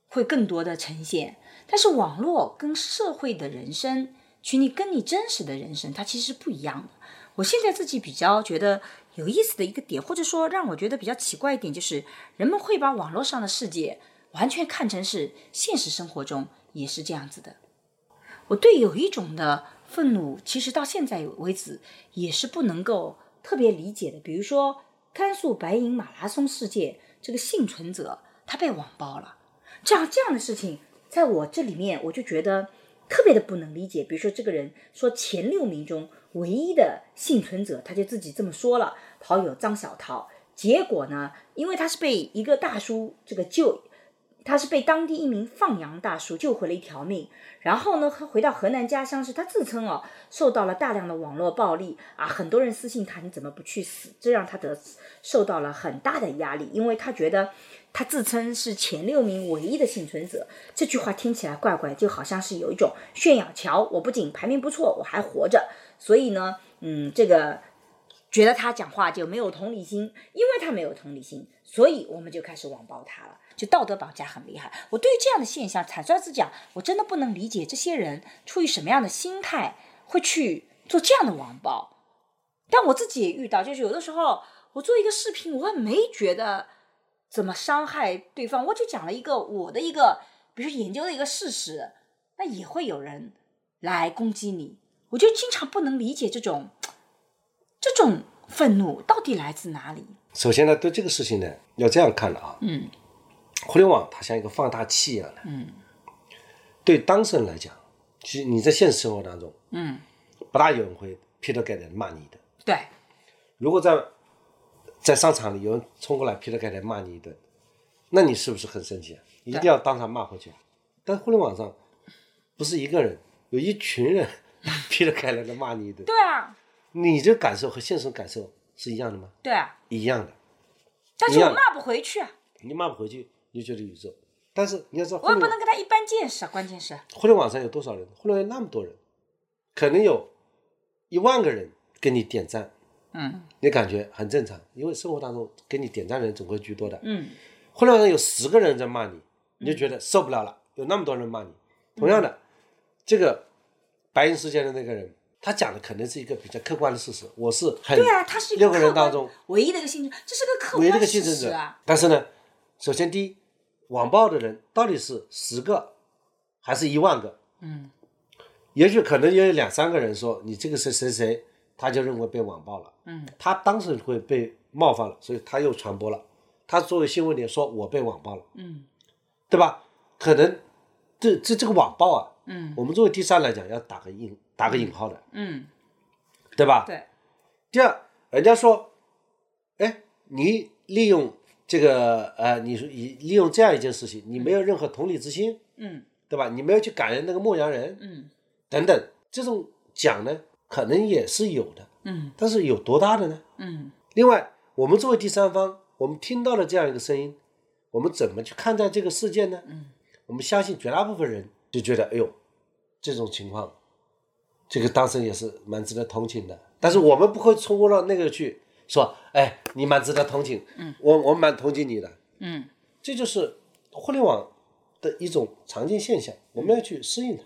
会更多的呈现。但是网络跟社会的人生，其实你跟你真实的人生，它其实是不一样的。我现在自己比较觉得有意思的一个点，或者说让我觉得比较奇怪一点，就是人们会把网络上的世界完全看成是现实生活中也是这样子的。我对有一种的愤怒，其实到现在为止也是不能够特别理解的。比如说甘肃白银马拉松事件，这个幸存者他被网暴了，这样这样的事情，在我这里面我就觉得特别的不能理解。比如说这个人说前六名中唯一的幸存者，他就自己这么说了，跑友张小涛。结果呢，因为他是被一个大叔这个救。他是被当地一名放羊大叔救回了一条命，然后呢，他回到河南家乡时，他自称哦受到了大量的网络暴力啊，很多人私信他你怎么不去死，这让他得受到了很大的压力，因为他觉得他自称是前六名唯一的幸存者，这句话听起来怪怪，就好像是有一种炫耀，瞧我不仅排名不错，我还活着，所以呢，嗯，这个觉得他讲话就没有同理心，因为他没有同理心，所以我们就开始网暴他了。就道德绑架很厉害。我对于这样的现象，坦率之讲，我真的不能理解这些人出于什么样的心态会去做这样的网暴。但我自己也遇到，就是有的时候我做一个视频，我也没觉得怎么伤害对方，我就讲了一个我的一个，比如说研究的一个事实，那也会有人来攻击你。我就经常不能理解这种这种愤怒到底来自哪里。首先呢，对这个事情呢，要这样看了啊。嗯。互联网它像一个放大器一样的。嗯。对当事人来讲，其实你在现实生活当中，嗯，不大有人会劈头盖脸骂你的。对，如果在在商场里有人冲过来劈头盖脸骂你一顿，那你是不是很生气啊？一定要当场骂回去。但互联网上不是一个人，有一群人 劈头盖脸的骂你一顿，对啊，你这感受和现实感受是一样的吗？对啊，一样的。但是我骂不回去啊，你骂不回去，你就觉得宇宙。但是你要知道，我也不能跟他一般见识啊。关键是，互联网上有多少人？互联网有那么多人，可能有一万个人给你点赞，嗯你感觉很正常，因为生活当中给你点赞的人总会居多的。嗯，互联网上有十个人在骂你，你就觉得受不了了，有那么多人骂你。同样的，这个白银事件的那个人，他讲的可能是一个比较客观的事实，我是很对啊，他是六个人当中唯一的一个幸存，这是个客唯一的一个幸存者事实啊。。但是呢，首先第一，网暴的人到底是十个还是一万个？嗯，也许可能也有两三个人说你这个谁谁谁，他就认为被网暴了。嗯，他当时会被冒犯了，所以他又传播了。他作为新闻点说我被网暴了，嗯对吧？可能这这这个网暴啊，嗯我们作为第三来讲要打个引打个引号的，嗯，对吧？对，第二，人家说，哎，你利用这个呃，你说你利用这样一件事情，你没有任何同理之心，嗯对吧？你没有去感恩那个牧羊人嗯等等，这种讲呢，可能也是有的，嗯但是有多大的呢？嗯另外，我们作为第三方，我们听到了这样一个声音，我们怎么去看待这个事件呢？嗯，我们相信绝大部分人就觉得，哎呦，这种情况，这个当事人也是蛮值得同情的。但是我们不会冲过到那个去说，哎，你蛮值得同情，嗯，我我蛮同情你的，嗯，这就是互联网的一种常见现象，我们要去适应它。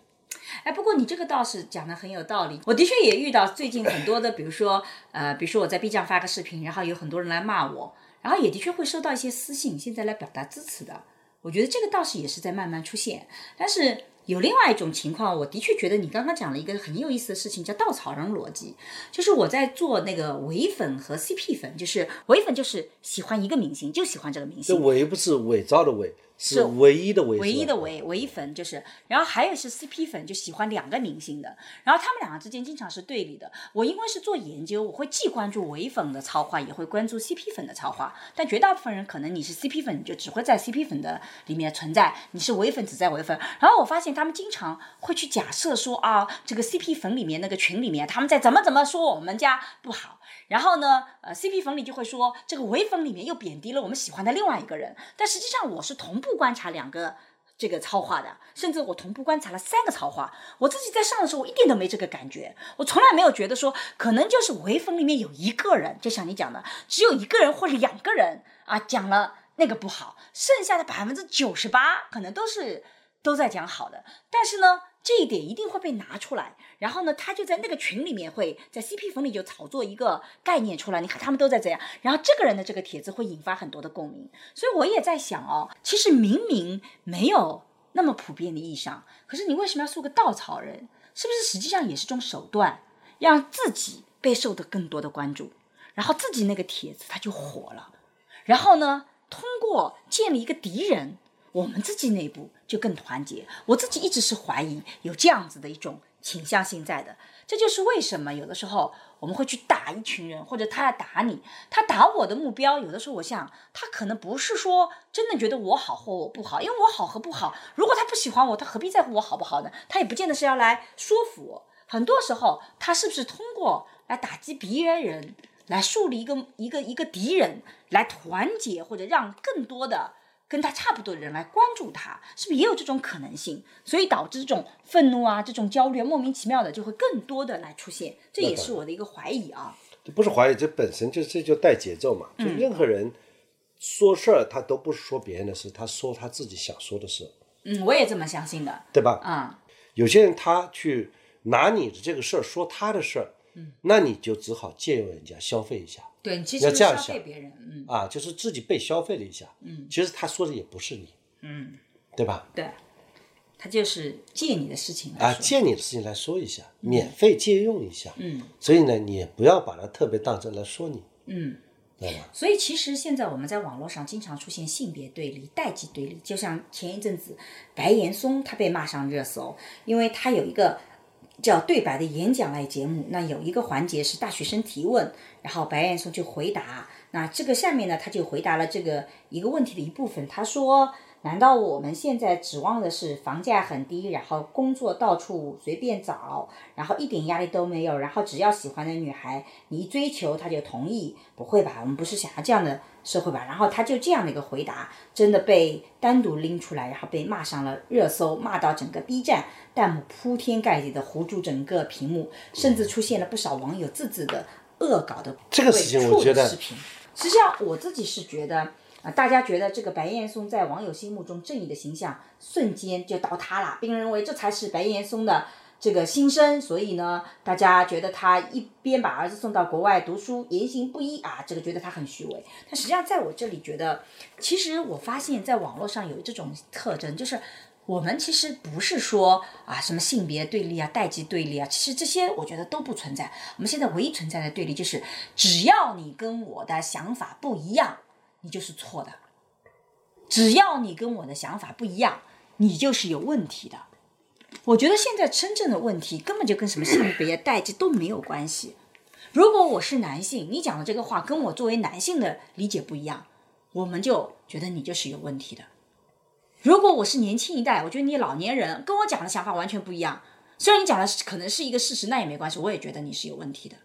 哎，不过你这个倒是讲的很有道理。我的确也遇到最近很多的，比如说呃，比如说我在 B 站发个视频，然后有很多人来骂我，然然后也的确会收到一些私信，现在来表达支持的。我觉得这个倒是也是在慢慢出现，但是有另外一种情况，我的确觉得你刚刚讲了一个很有意思的事情，叫稻草人逻辑，就是我在做那个伪粉和 CP 粉，就是伪粉就是喜欢一个明星，就喜欢这个明星。这，伪不是伪造的伪，是唯一的唯，唯一的唯唯一粉就是，然后还有是 CP 粉，就喜欢两个明星的，然后他们两个之间经常是对立的。我因为是做研究，我会既关注唯粉的超话，也会关注 CP 粉的超话。但绝大部分人可能你是 CP 粉，你就只会在 CP 粉的里面存在；你是唯粉，只在唯粉。然后我发现他们经常会去假设说啊，这个 CP 粉里面那个群里面他们在怎么怎么说我们家不好。然后呢，呃，CP 粉里就会说这个唯粉里面又贬低了我们喜欢的另外一个人，但实际上我是同步观察两个这个超话的，甚至我同步观察了三个超话。我自己在上的时候，我一点都没这个感觉，我从来没有觉得说可能就是唯粉里面有一个人，就像你讲的，只有一个人或者两个人啊讲了那个不好，剩下的百分之九十八可能都是都在讲好的，但是呢。这一点一定会被拿出来，然后呢，他就在那个群里面会在 CP 粉里就炒作一个概念出来。你看他们都在这样，然后这个人的这个帖子会引发很多的共鸣。所以我也在想哦，其实明明没有那么普遍的意义上，可是你为什么要塑个稻草人？是不是实际上也是种手段，让自己被受的更多的关注，然后自己那个帖子它就火了，然后呢，通过建立一个敌人。我们自己内部就更团结。我自己一直是怀疑有这样子的一种倾向性在的，这就是为什么有的时候我们会去打一群人，或者他要打你，他打我的目标，有的时候我想他可能不是说真的觉得我好或我不好，因为我好和不好，如果他不喜欢我，他何必在乎我好不好呢？他也不见得是要来说服我。很多时候，他是不是通过来打击别人，来树立一个一个一个敌人，来团结或者让更多的。跟他差不多的人来关注他，是不是也有这种可能性？所以导致这种愤怒啊、这种焦虑，莫名其妙的就会更多的来出现。这也是我的一个怀疑啊。这不是怀疑，这本身就这就带节奏嘛。就任何人说事儿，他都不是说别人的事，他说他自己想说的事，嗯，我也这么相信的。对吧？啊、有些人他去拿你的这个事儿说他的事儿，嗯，那你就只好借用人家消费一下对，其要这样想费别人，嗯啊，就是自己被消费了一下，嗯，其实他说的也不是你，嗯，对吧？对，他就是借你的事情啊。借你的事情来说一下，免费借用一下，嗯所以呢，你也不要把它特别当真来说你，嗯。对吧？所以其实现在我们在网络上经常出现性别对立、代际对立，就像前一阵子白岩松他被骂上热搜，因为他有一个叫对白的演讲类节目，那有一个环节是大学生提问，然后白岩松就回答，那这个下面呢他就回答了这个一个问题的一部分，他说。难道我们现在指望的是房价很低，然后工作到处随便找，然后一点压力都没有，然后只要喜欢的女孩你一追求她就同意？不会吧？我们不是想要这样的社会吧？然后他就这样的一个回答，真的被单独拎出来，然后被骂上了热搜，骂到整个 B 站弹幕铺天盖地的糊住整个屏幕，甚至出现了不少网友自制的恶搞的这个事情我觉得视频。实际上，我自己是觉得。大家觉得这个白岩松在网友心目中正义的形象瞬间就倒塌了，并认为这才是白岩松的这个心声，所以呢，大家觉得他一边把儿子送到国外读书，言行不一啊，这个觉得他很虚伪。但实际上，在我这里觉得，其实我发现，在网络上有这种特征，就是我们其实不是说啊什么性别对立啊、代际对立啊，其实这些我觉得都不存在。我们现在唯一存在的对立就是，只要你跟我的想法不一样。你就是错的，只要你跟我的想法不一样，你就是有问题的。我觉得现在真正的问题根本就跟什么性别、代际都没有关系。如果我是男性，你讲的这个话跟我作为男性的理解不一样，我们就觉得你就是有问题的。如果我是年轻一代，我觉得你老年人跟我讲的想法完全不一样，虽然你讲的可能是一个事实，那也没关系，我也觉得你是有问题的。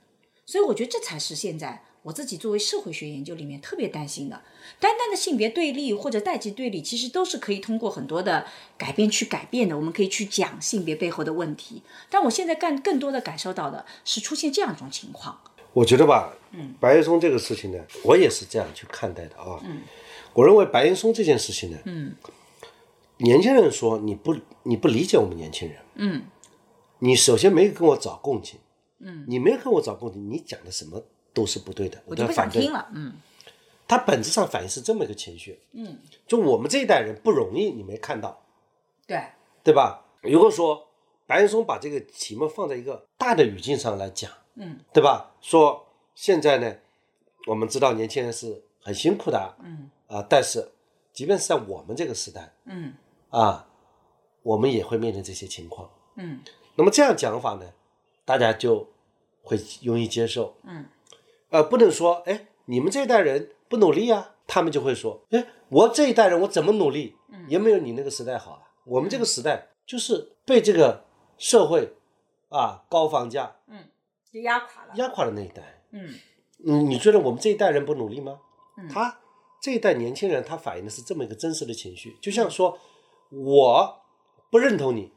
所以我觉得这才是现在。我自己作为社会学研究里面特别担心的，单单的性别对立或者代际对立，其实都是可以通过很多的改变去改变的。我们可以去讲性别背后的问题，但我现在干更多的感受到的是出现这样一种情况。我觉得吧，嗯，白岩松这个事情呢，我也是这样去看待的啊。嗯，我认为白岩松这件事情呢，嗯，年轻人说你不你不理解我们年轻人，嗯，你首先没有跟我找共情，嗯，你没有跟我找共情，你讲的什么？都是不对的，我就不反对想听了。嗯，它本质上反映是这么一个情绪。嗯，就我们这一代人不容易，你没看到，对，对吧？如果说白岩松把这个题目放在一个大的语境上来讲，嗯，对吧？说现在呢，我们知道年轻人是很辛苦的，嗯啊，但是即便是在我们这个时代嗯啊，我们也会面临这些情况。嗯那么这样讲法呢，大家就会容易接受。嗯，呃，不能说，哎，你们这一代人不努力啊，他们就会说，哎，我这一代人我怎么努力，也没有你那个时代好啊。我们这个时代就是被这个社会啊高房价嗯，就压垮了。压垮了那一代。嗯嗯，你觉得我们这一代人不努力吗？他这一代年轻人，他反映的是这么一个真实的情绪，就像说，我不认同你，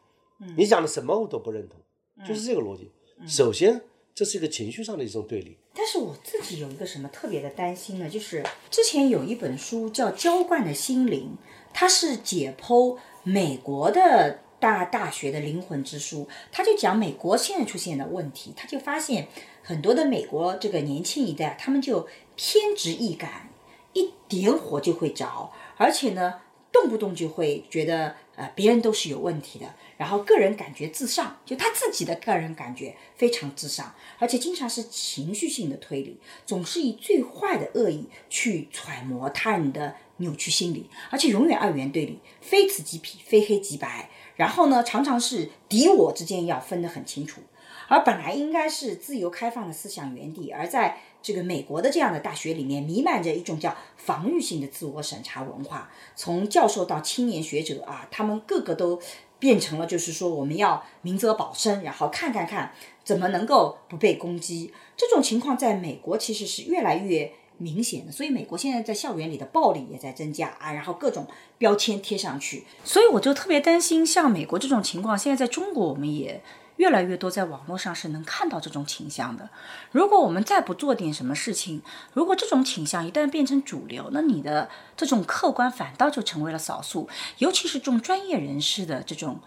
你讲的什么我都不认同，就是这个逻辑。首先，这是一个情绪上的一种对立。但是我自己有一个什么特别的担心呢？就是之前有一本书叫《浇灌的心灵》，它是解剖美国的大大学的灵魂之书，他就讲美国现在出现的问题，他就发现很多的美国这个年轻一代，他们就偏执易感，一点火就会着，而且呢，动不动就会觉得呃别人都是有问题的，然后个人感觉至上，就他自己的个人感觉非常至上，而且经常是情绪性的推理，总是以最坏的恶意去揣摩他人的扭曲心理，而且永远二元对立，非此即彼，非黑即白。然后呢，常常是敌我之间要分得很清楚。而本来应该是自由开放的思想园地，而在这个美国的这样的大学里面，弥漫着一种叫防御性的自我审查文化。从教授到青年学者啊，他们个个都变成了，就是说我们要明哲保身，然后看看看怎么能够不被攻击。这种情况在美国其实是越来越明显的，所以美国现在在校园里的暴力也在增加啊，然后各种标签贴上去，所以我就特别担心，像美国这种情况，现在在中国我们也。越来越多在网络上是能看到这种倾向的。如果我们再不做点什么事情，如果这种倾向一旦变成主流，那你的这种客观反倒就成为了少数，尤其是这种专业人士的这种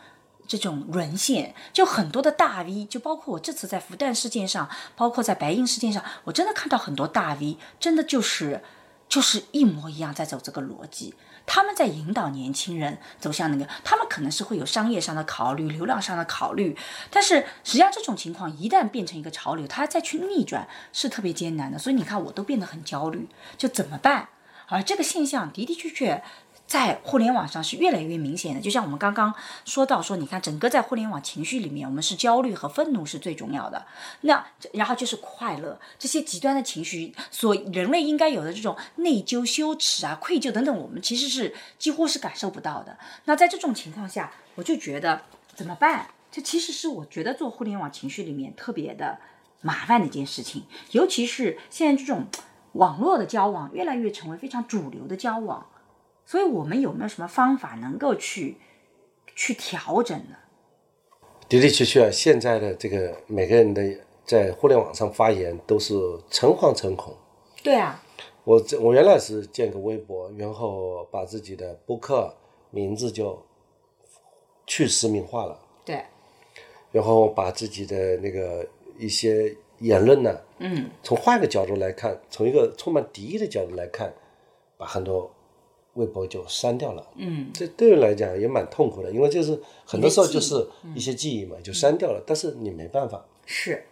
这种沦陷，就很多的大 V，就包括我这次在复旦事件上，包括在白银事件上，我真的看到很多大 V，真的就是就是一模一样在走这个逻辑。他们在引导年轻人走向那个，他们可能是会有商业上的考虑、流量上的考虑，但是实际上这种情况一旦变成一个潮流，他再去逆转是特别艰难的。所以你看，我都变得很焦虑，就怎么办？而这个现象的的确确在互联网上是越来越明显的。就像我们刚刚说到说，你看整个在互联网情绪里面，我们是焦虑和愤怒是最重要的。那然后就是快乐，这些极端的情绪，所人类应该有的这种内疚、羞耻啊、愧疚等等，我们其实是几乎是感受不到的。那在这种情况下，我就觉得怎么办？这其实是我觉得做互联网情绪里面特别的麻烦的一件事情，尤其是现在这种网络的交往越来越成为非常主流的交往，所以我们有没有什么方法能够去去调整呢？的的确确啊，现在的这个每个人的在互联网上发言都是诚惶诚恐。对啊，我这我原来是建个微博，然后把自己的博客名字就去实名化了，对，然后把自己的那个一些言论呢，嗯，从换个角度来看，从一个充满敌意的角度来看，把很多微博就删掉了。嗯，这对我来讲也蛮痛苦的，因为就是很多时候就是一些记忆嘛，就删掉了。但是你没办法，是，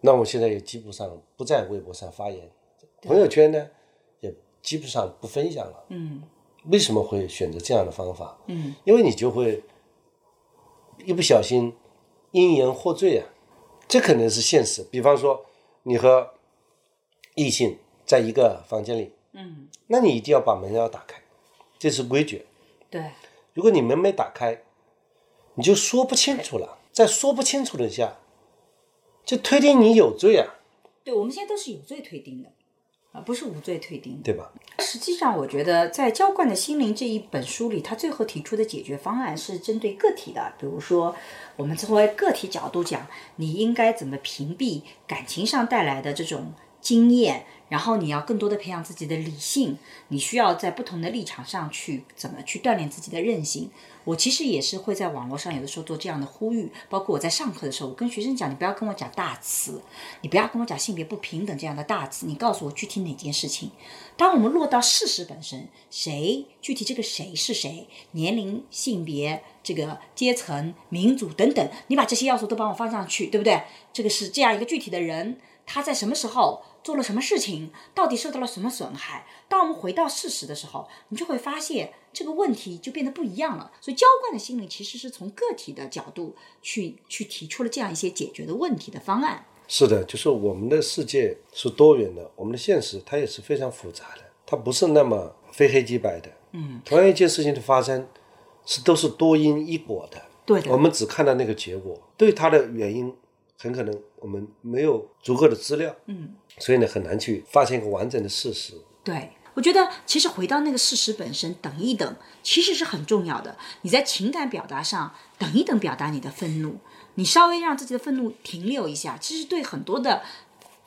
那我现在也基本上不在微博上发言，朋友圈呢也基本上不分享了。嗯为什么会选择这样的方法？嗯，因为你就会一不小心因言获罪啊，这可能是现实。比方说，你和异性在一个房间里，嗯，那你一定要把门要打开，这是规矩。对，如果你门没打开，你就说不清楚了。在说不清楚的下，就推定你有罪啊，对，我们现在都是有罪推定的，啊，不是无罪推定的。对吧？实际上，我觉得在《浇灌的心灵》这一本书里，他最后提出的解决方案是针对个体的。比如说，我们作为个体角度讲，你应该怎么屏蔽感情上带来的这种经验，然后你要更多的培养自己的理性，你需要在不同的立场上去怎么去锻炼自己的韧性。我其实也是会在网络上有的时候做这样的呼吁，包括我在上课的时候，我跟学生讲，你不要跟我讲大词，你不要跟我讲性别不平等这样的大词，你告诉我具体哪件事情。当我们落到事实本身，谁具体这个谁是谁，年龄、性别、这个阶层、民族等等，你把这些要素都帮我放上去，对不对？这个是这样一个具体的人，他在什么时候做了什么事情，到底受到了什么损害？当我们回到事实的时候，你就会发现这个问题就变得不一样了。所以，浇灌的心理其实是从个体的角度去去提出了这样一些解决的问题的方案。是的，就是我们的世界是多元的，我们的现实它也是非常复杂的，它不是那么非黑即白的。嗯，同样一件事情的发生，是都是多因一果的。对的我们只看到那个结果，对它的原因，很可能我们没有足够的资料。嗯，所以呢，很难去发现一个完整的事实。对，我觉得其实回到那个事实本身，等一等，其实是很重要的。你在情感表达上等一等，表达你的愤怒，你稍微让自己的愤怒停留一下，其实对很多的。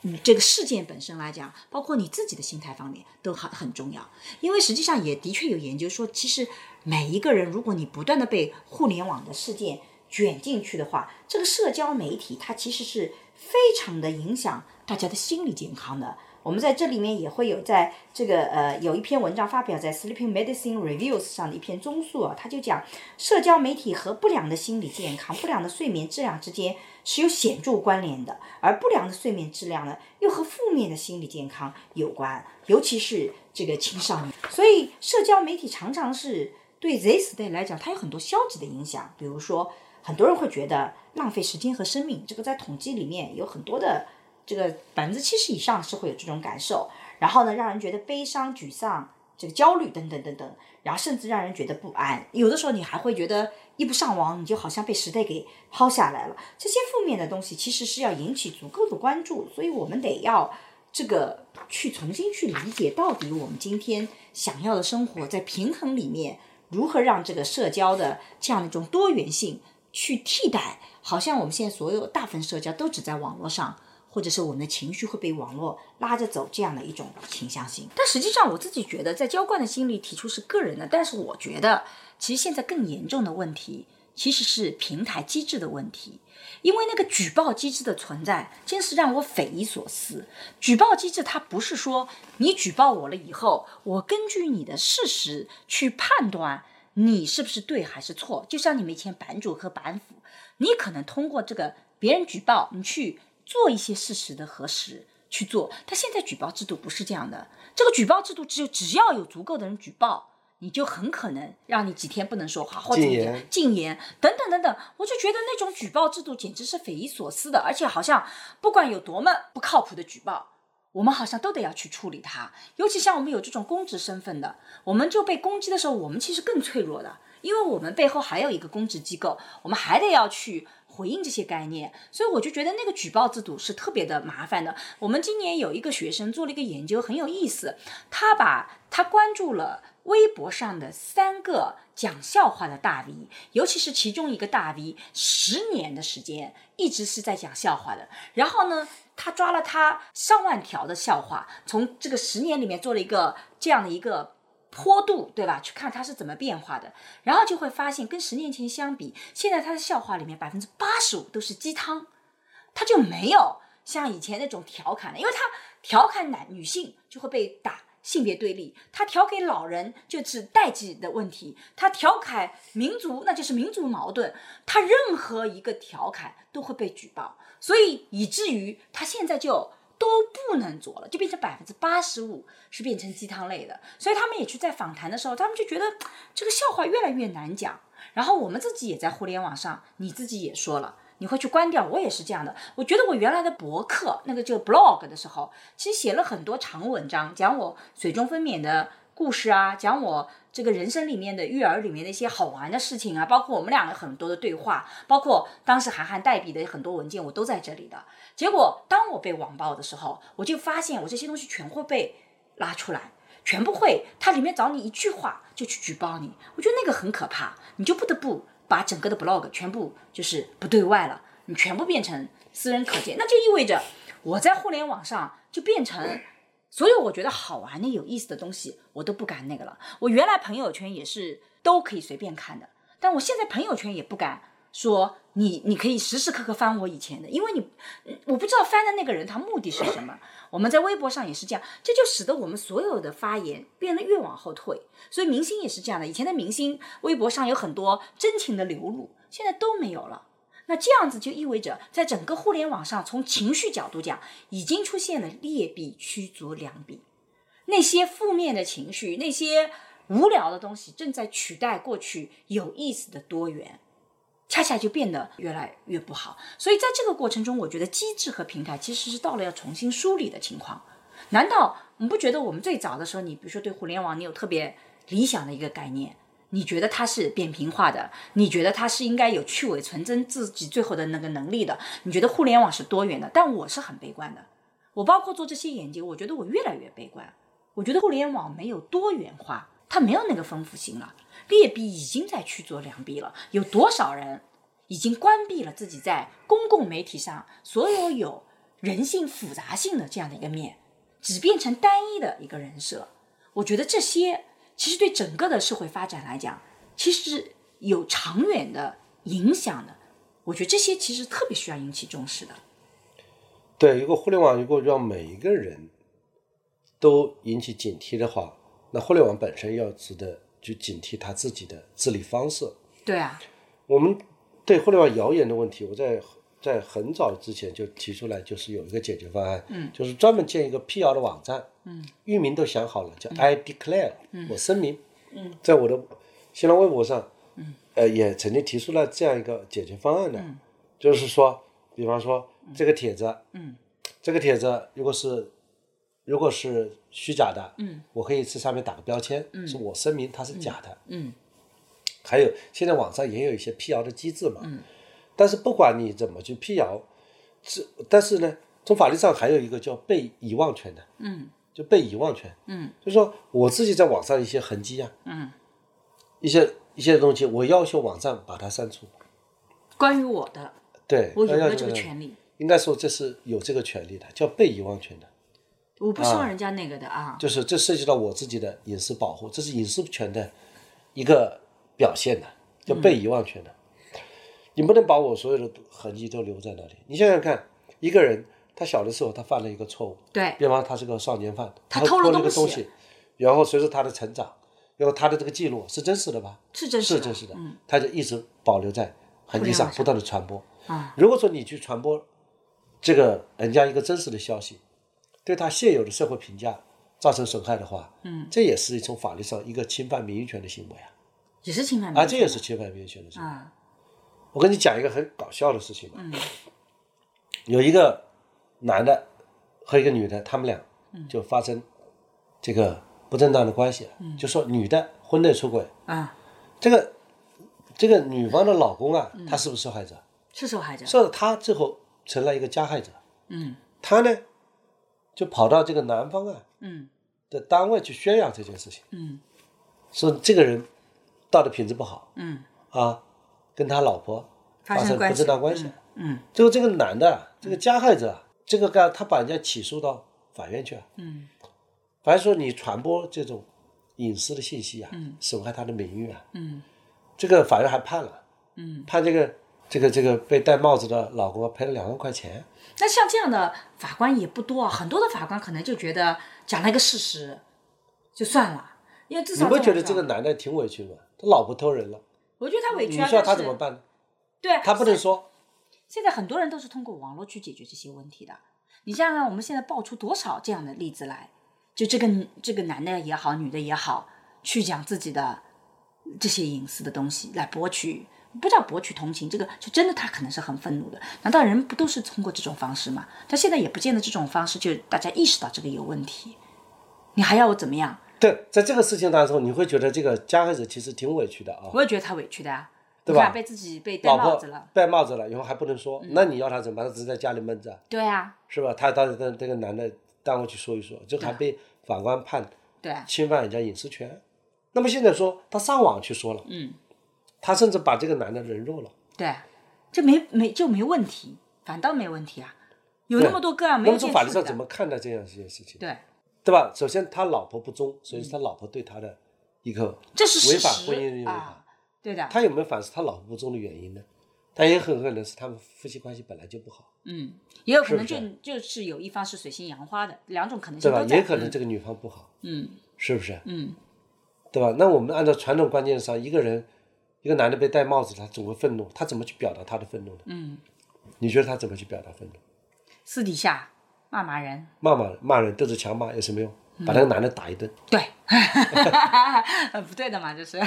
嗯，这个事件本身来讲，包括你自己的心态方面都很很重要，因为实际上也的确有研究说，其实每一个人，如果你不断的被互联网的事件卷进去的话，这个社交媒体它其实是非常的影响大家的心理健康的。我们在这里面也会有在这个呃有一篇文章发表在 Sleeping Medicine Reviews 上的一篇综述啊，他就讲社交媒体和不良的心理健康、不良的睡眠质量之间是有显著关联的，而不良的睡眠质量呢又和负面的心理健康有关，尤其是这个青少年。所以社交媒体常常是对 Z 时代来讲，它有很多消极的影响，比如说很多人会觉得浪费时间和生命，这个在统计里面有很多的。这个百分之七十以上是会有这种感受，然后呢，让人觉得悲伤、沮丧、这个焦虑等等等等，然后甚至让人觉得不安。有的时候你还会觉得一不上网，你就好像被时代给抛下来了。这些负面的东西其实是要引起足够的关注，所以我们得要这个去重新去理解，到底我们今天想要的生活在平衡里面，如何让这个社交的这样的一种多元性去替代，好像我们现在所有大部分社交都只在网络上。或者是我们的情绪会被网络拉着走，这样的一种倾向性。但实际上，我自己觉得，在浇灌的心理提出是个人的，但是我觉得，其实现在更严重的问题其实是平台机制的问题，因为那个举报机制的存在，真是让我匪夷所思。举报机制它不是说你举报我了以后，我根据你的事实去判断你是不是对还是错。就像你们以前版主和版辅，你可能通过这个别人举报你去。做一些事实的核实去做，但现在举报制度不是这样的。这个举报制度只有只要有足够的人举报，你就很可能让你几天不能说话，或者禁言等等等等。我就觉得那种举报制度简直是匪夷所思的，而且好像不管有多么不靠谱的举报，我们好像都得要去处理它。尤其像我们有这种公职身份的，我们就被攻击的时候，我们其实更脆弱的，因为我们背后还有一个公职机构，我们还得要去。回应这些概念，所以我就觉得那个举报制度是特别的麻烦的。我们今年有一个学生做了一个研究，很有意思。他把他关注了微博上的三个讲笑话的大 V，尤其是其中一个大 V，十年的时间一直是在讲笑话的。然后呢，他抓了他上万条的笑话，从这个十年里面做了一个这样的一个。坡度对吧？去看它是怎么变化的，然后就会发现跟十年前相比，现在他的笑话里面百分之八十五都是鸡汤，他就没有像以前那种调侃了，因为他调侃男女性就会被打性别对立，他调给老人就是代际的问题，他调侃民族那就是民族矛盾，他任何一个调侃都会被举报，所以以至于他现在就。都不能做了，就变成百分之八十五是变成鸡汤类的，所以他们也去在访谈的时候，他们就觉得这个笑话越来越难讲。然后我们自己也在互联网上，你自己也说了，你会去关掉，我也是这样的。我觉得我原来的博客那个就 blog 的时候，其实写了很多长文章，讲我水中分娩的故事啊，讲我。这个人生里面的育儿里面的一些好玩的事情啊，包括我们两个很多的对话，包括当时韩寒代笔的很多文件，我都在这里的。结果当我被网暴的时候，我就发现我这些东西全会被拉出来，全部会，它里面找你一句话就去举报你，我觉得那个很可怕，你就不得不把整个的 blog 全部就是不对外了，你全部变成私人可见，那就意味着我在互联网上就变成所有我觉得好玩的、有意思的东西，我都不敢那个了。我原来朋友圈也是都可以随便看的，但我现在朋友圈也不敢说你，你可以时时刻刻翻我以前的，因为你，我不知道翻的那个人他目的是什么。我们在微博上也是这样，这就使得我们所有的发言变得越往后退。所以明星也是这样的，以前的明星微博上有很多真情的流露，现在都没有了。那这样子就意味着，在整个互联网上，从情绪角度讲，已经出现了劣币驱逐良币。那些负面的情绪，那些无聊的东西，正在取代过去有意思的多元，恰恰就变得越来越不好。所以在这个过程中，我觉得机制和平台其实是到了要重新梳理的情况。难道你不觉得我们最早的时候，你比如说对互联网，你有特别理想的一个概念？你觉得它是扁平化的，你觉得它是应该有去伪存真自己最后的那个能力的，你觉得互联网是多元的，但我是很悲观的。我包括做这些研究，我觉得我越来越悲观。我觉得互联网没有多元化，它没有那个丰富性了，劣币已经在去做良币了。有多少人已经关闭了自己在公共媒体上所有有人性复杂性的这样的一个面，只变成单一的一个人设？我觉得这些。其实对整个的社会发展来讲，其实是有长远的影响的。我觉得这些其实特别需要引起重视的。对，如果互联网如果让每一个人都引起警惕的话，那互联网本身要值得去警惕他自己的治理方式。对啊，我们对互联网谣言的问题，我在在很早之前就提出来，就是有一个解决方案，嗯，就是专门建一个辟谣的网站，嗯，域名都想好了，叫 I declare，嗯。我声明，嗯，在我的新浪微博上，嗯，呃，也曾经提出了这样一个解决方案的，嗯。就是说，比方说这个帖子，嗯，这个帖子如果是如果是虚假的，嗯，我可以在上面打个标签，嗯，是我声明它是假的，嗯。还有现在网上也有一些辟谣的机制嘛，嗯，但是不管你怎么去辟谣，这但是呢，从法律上还有一个叫被遗忘权的，嗯。就被遗忘权，嗯。就是说我自己在网上一些痕迹啊，嗯，一些一些东西，我要求网站把它删除，关于我的，对，我有没有这个权利，应该说这是有这个权利的，叫被遗忘权的，我不希望人家那个的啊。就是这涉及到我自己的隐私保护，这是隐私权的一个表现的，叫被遗忘权的。你不能把我所有的痕迹都留在那里。你想想看，一个人他小的时候他犯了一个错误，对，比方他是个少年犯，他偷了一个东西，然后随着他的成长，然后他的这个记录是真实的吧？是真实的，是真实的，嗯。他就一直保留在痕迹上，不断的传播。啊，如果说你去传播这个人家一个真实的消息，对他现有的社会评价造成损害的话，嗯，这也是从法律上一个侵犯名誉权的行为啊，也是侵犯这也是侵犯名誉权的行为。啊，我跟你讲一个很搞笑的事情吧，嗯。有一个男的和一个女的，他们俩嗯。就发生这个不正当的关系，就说女的婚内出轨，啊，这个这个女方的老公啊，嗯。他是不是受害者？是受害者，所以他最后成了一个加害者。嗯。他呢，就跑到这个男方啊嗯。的单位去宣扬这件事情，嗯。说这个人道德品质不好嗯，啊，跟他老婆发生不正当关系。嗯最后这个男的啊，这个加害者啊，这个干他把人家起诉到法院去了。嗯反正说你传播这种隐私的信息啊，嗯损害他的名誉啊，嗯这个法院还判了，嗯。判这个这个这个被戴帽子的老公啊赔了两万块钱。那像这样的法官也不多啊，很多的法官可能就觉得讲了一个事实就算了，因为至少你少不觉得这个男的挺委屈的吗？他老婆偷人了，我觉得他委屈啊，你说他怎么办呢？对啊，他不能说，现在很多人都是通过网络去解决这些问题的。你想想看，我们现在爆出多少这样的例子来？就这个这个男的也好，女的也好，去讲自己的这些隐私的东西来博取，不叫博取同情，这个就真的他可能是很愤怒的。难道人不都是通过这种方式吗？但现在也不见得这种方式就大家意识到这个有问题，你还要我怎么样？对，在这个事情当中，你会觉得这个加害者其实挺委屈的啊，我也觉得他委屈的啊，对吧？被自己被戴帽子了，嗯戴帽子了，以后还不能说，那你要他怎么办？他只是在家里闷着，对啊，是吧？他到到这个男的单位去说一说，就还被法官判对。啊，侵犯人家隐私权。那么现在说他上网去说了，嗯，他甚至把这个男的人肉了。对，这没没就没问题，反倒没问题啊。有那么多个案没有那么从法律上怎么看待这样一件事情？对，对吧？首先他老婆不忠，所以是他老婆对他的一个这是违反婚姻违法。啊，对的，他有没有反思他老婆不忠的原因呢？他也很可能是他们夫妻关系本来就不好，嗯，也有可能就就是有一方是水性杨花的，两种可能性对吧？也可能这个女方不好，嗯是不是？嗯对吧？那我们按照传统观念上，一个人，一个男的被戴帽子，他总会愤怒，他怎么去表达他的愤怒呢？嗯，你觉得他怎么去表达愤怒？私底下骂骂人，骂骂骂人，对着墙骂有什么用？把那个男的打一顿，对，不对的嘛，就是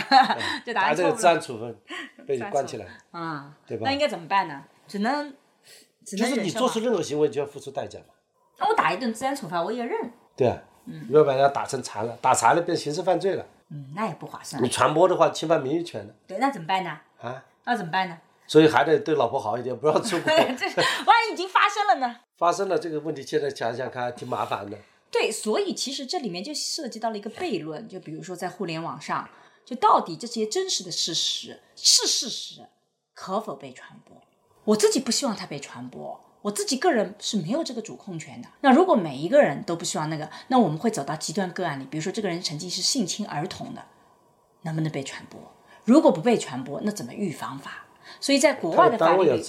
就打打这个治安处分，被你关起来，啊，对吧那应该怎么办呢？只能只能就是你做出任何行为就要付出代价嘛。那我打一顿治安处罚我也认，对啊，嗯要把人家打成残了，打残了变刑事犯罪了，嗯，那也不划算你。传播的话侵犯名誉权的对，那怎么办呢？啊，那怎么办呢？所以还得对老婆好一点，不要出轨。这万一已经发生了呢？发生了这个问题，现在想想看挺麻烦的。对，所以其实这里面就涉及到了一个悖论，就比如说在互联网上，就到底这些真实的事实是事实，可否被传播？我自己不希望它被传播，我自己个人是没有这个主控权的。那如果每一个人都不希望那个，那我们会走到极端个案里，比如说这个人曾经是性侵儿童的，能不能被传播？如果不被传播，那怎么预防法？所以在国外的法律里。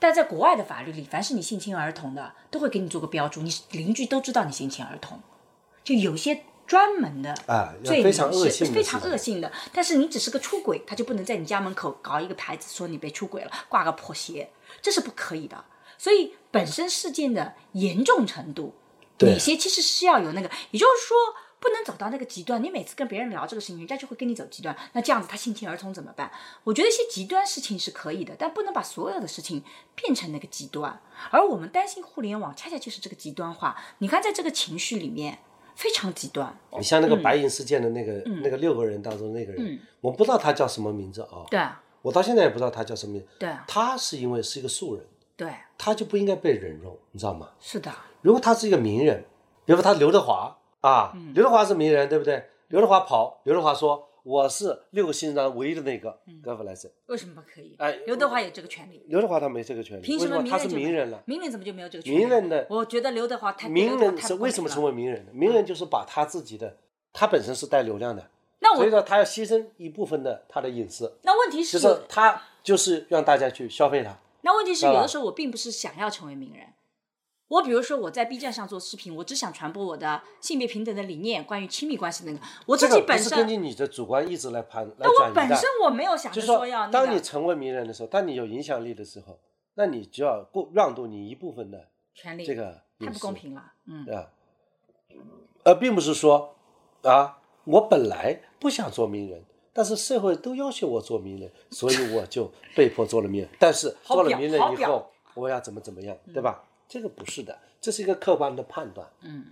但在国外的法律里，凡是你性侵儿童的，都会给你做个标注，你邻居都知道你性侵儿童。就有些专门的啊罪名非常恶是非常恶性的。但是你只是个出轨，他就不能在你家门口搞一个牌子说你被出轨了，挂个破鞋，这是不可以的。所以本身事件的严重程度，哪些其实是要有那个，也就是说。不能走到那个极端，你每次跟别人聊这个事情，人家就会跟你走极端。那这样子，他性侵儿童怎么办？我觉得一些极端事情是可以的，但不能把所有的事情变成那个极端。而我们担心互联网，恰恰就是这个极端化。你看，在这个情绪里面非常极端。你像那个嗯白银事件的那个、那个六个人当中那个人，嗯我不知道他叫什么名字啊，对啊，我到现在也不知道他叫什么名字。对啊，他是因为是一个素人，对，他就不应该被人肉，你知道吗？是的，如果他是一个名人，比如说他刘德华啊，嗯刘德华是名人，对不对？刘德华跑，刘德华说我是六个新人唯一的那个嗯 e r 来着。为什么不可以？哎刘德华有这个权利，刘德华他没这个权利，凭什么他是名人了？名人怎么就没有这个权利？名人的我觉得刘德华太名人是太不公平了为什么成为名人的？名人就是把他自己的，他本身是带流量的，那我所以说他要牺牲一部分的他的隐私，那问题就是是他就是让大家去消费他。那问题是，有的时候我并不是想要成为名人。我比如说我在 B 站上做视频，我只想传播我的性别平等的理念，关于亲密关系那个。我自己本身，是根据你的主观意志来判来但我本身，我没有想着说要，那个当你成为名人的时候，当你有影响力的时候，那你就要过让渡你一部分的权利，这个太不公平了。嗯？而并不是说啊，我本来不想做名人，但是社会都要求我做名人，所以我就被迫做了名人。但是做了名人以后，我要怎么怎么样，对吧？这个不是的，这是一个客观的判断。嗯，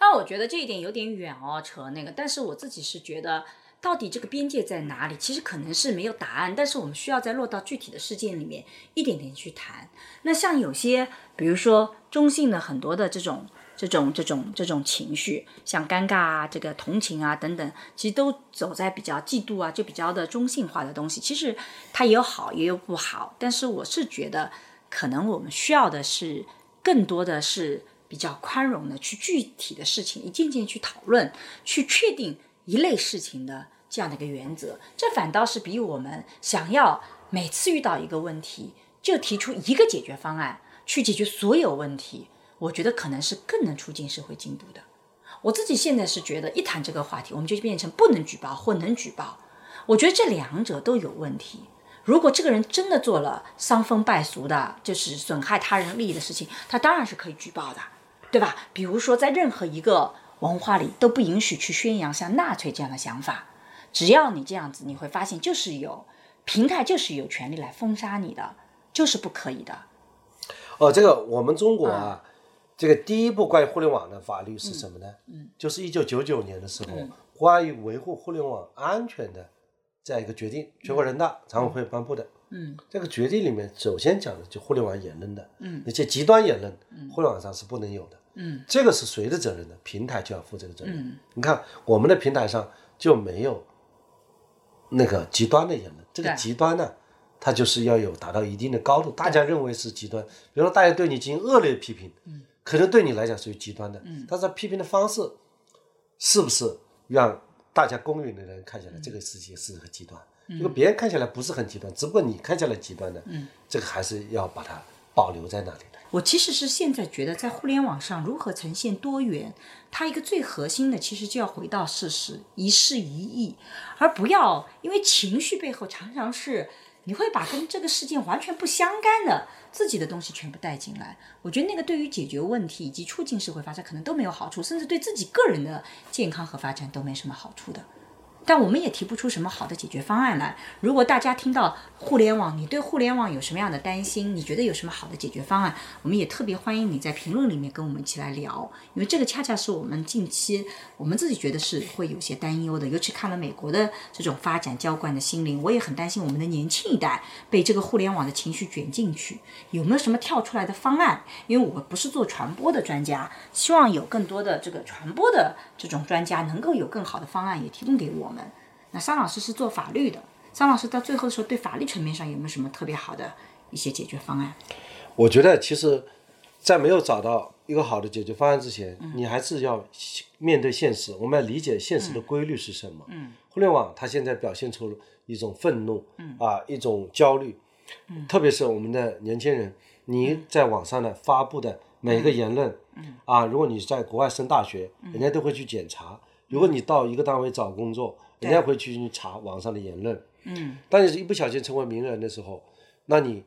那我觉得这一点有点远哦，扯那个。但是我自己是觉得，到底这个边界在哪里？其实可能是没有答案，但是我们需要再落到具体的事件里面，一点点去谈。那像有些，比如说中性的很多的这种。这种这种这种情绪，像尴尬啊、这个同情啊等等，其实都走在比较嫉妒啊，就比较的中性化的东西。其实它也有好，也有不好。但是我是觉得，可能我们需要的是更多的是比较宽容的，去具体的事情一件件去讨论，去确定一类事情的这样的一个原则。这反倒是比我们想要每次遇到一个问题就提出一个解决方案去解决所有问题，我觉得可能是更能促进社会进步的。我自己现在是觉得，一谈这个话题，我们就变成不能举报或能举报。我觉得这两者都有问题。如果这个人真的做了伤风败俗的，就是损害他人利益的事情，他当然是可以举报的，对吧？比如说，在任何一个文化里都不允许去宣扬像纳粹这样的想法。只要你这样子，你会发现就是有平台就是有权利来封杀你的，就是不可以的。哦，这个我们中国嗯啊，这个第一部关于互联网的法律是什么呢？嗯，就是一九九九年的时候，嗯关于维护互联网安全的这样一个决定，全国人大常委会颁布的。嗯，这个决定里面首先讲的就互联网言论的，嗯，那些极端言论，互联网上是不能有的。嗯，这个是谁的责任呢？平台就要负这个责任。嗯，你看我们的平台上就没有那个极端的言论，这个极端呢，它就是要有达到一定的高度，大家认为是极端，比如说大家对你进行恶劣批评，嗯，可能对你来讲属于极端的，嗯，但是他批评的方式是不是让大家公允的人看起来这个事情是很极端？如果别人看起来不是很极端，只不过你看起来极端的，嗯，这个还是要把它保留在那里的。我其实是现在觉得，在互联网上如何呈现多元，它一个最核心的，其实就要回到事实，一事一议，而不要因为情绪背后常常是你会把跟这个事件完全不相干的自己的东西全部带进来。我觉得那个对于解决问题以及促进社会发展可能都没有好处，甚至对自己个人的健康和发展都没什么好处的。但我们也提不出什么好的解决方案来。如果大家听到互联网，你对互联网有什么样的担心？你觉得有什么好的解决方案？我们也特别欢迎你在评论里面跟我们一起来聊，因为这个恰恰是我们近期我们自己觉得是会有些担忧的。尤其看了美国的这种发展浇灌的心灵，我也很担心我们的年轻一代被这个互联网的情绪卷进去，有没有什么跳出来的方案？因为我不是做传播的专家，希望有更多的这个传播的这种专家能够有更好的方案也提供给我。那桑老师是做法律的，桑老师到最后的时候，对法律层面上有没有什么特别好的一些解决方案？我觉得其实，在没有找到一个好的解决方案之前，你还是要面对现实，我们要理解现实的规律是什么。嗯，互联网它现在表现出一种愤怒，嗯啊，一种焦虑，嗯，特别是我们的年轻人，你在网上呢发布的每一个言论，嗯啊，如果你在国外升大学，人家都会去检查；如果你到一个单位找工作，人家会去查网上的言论，嗯，当你一不小心成为名人的时候，那你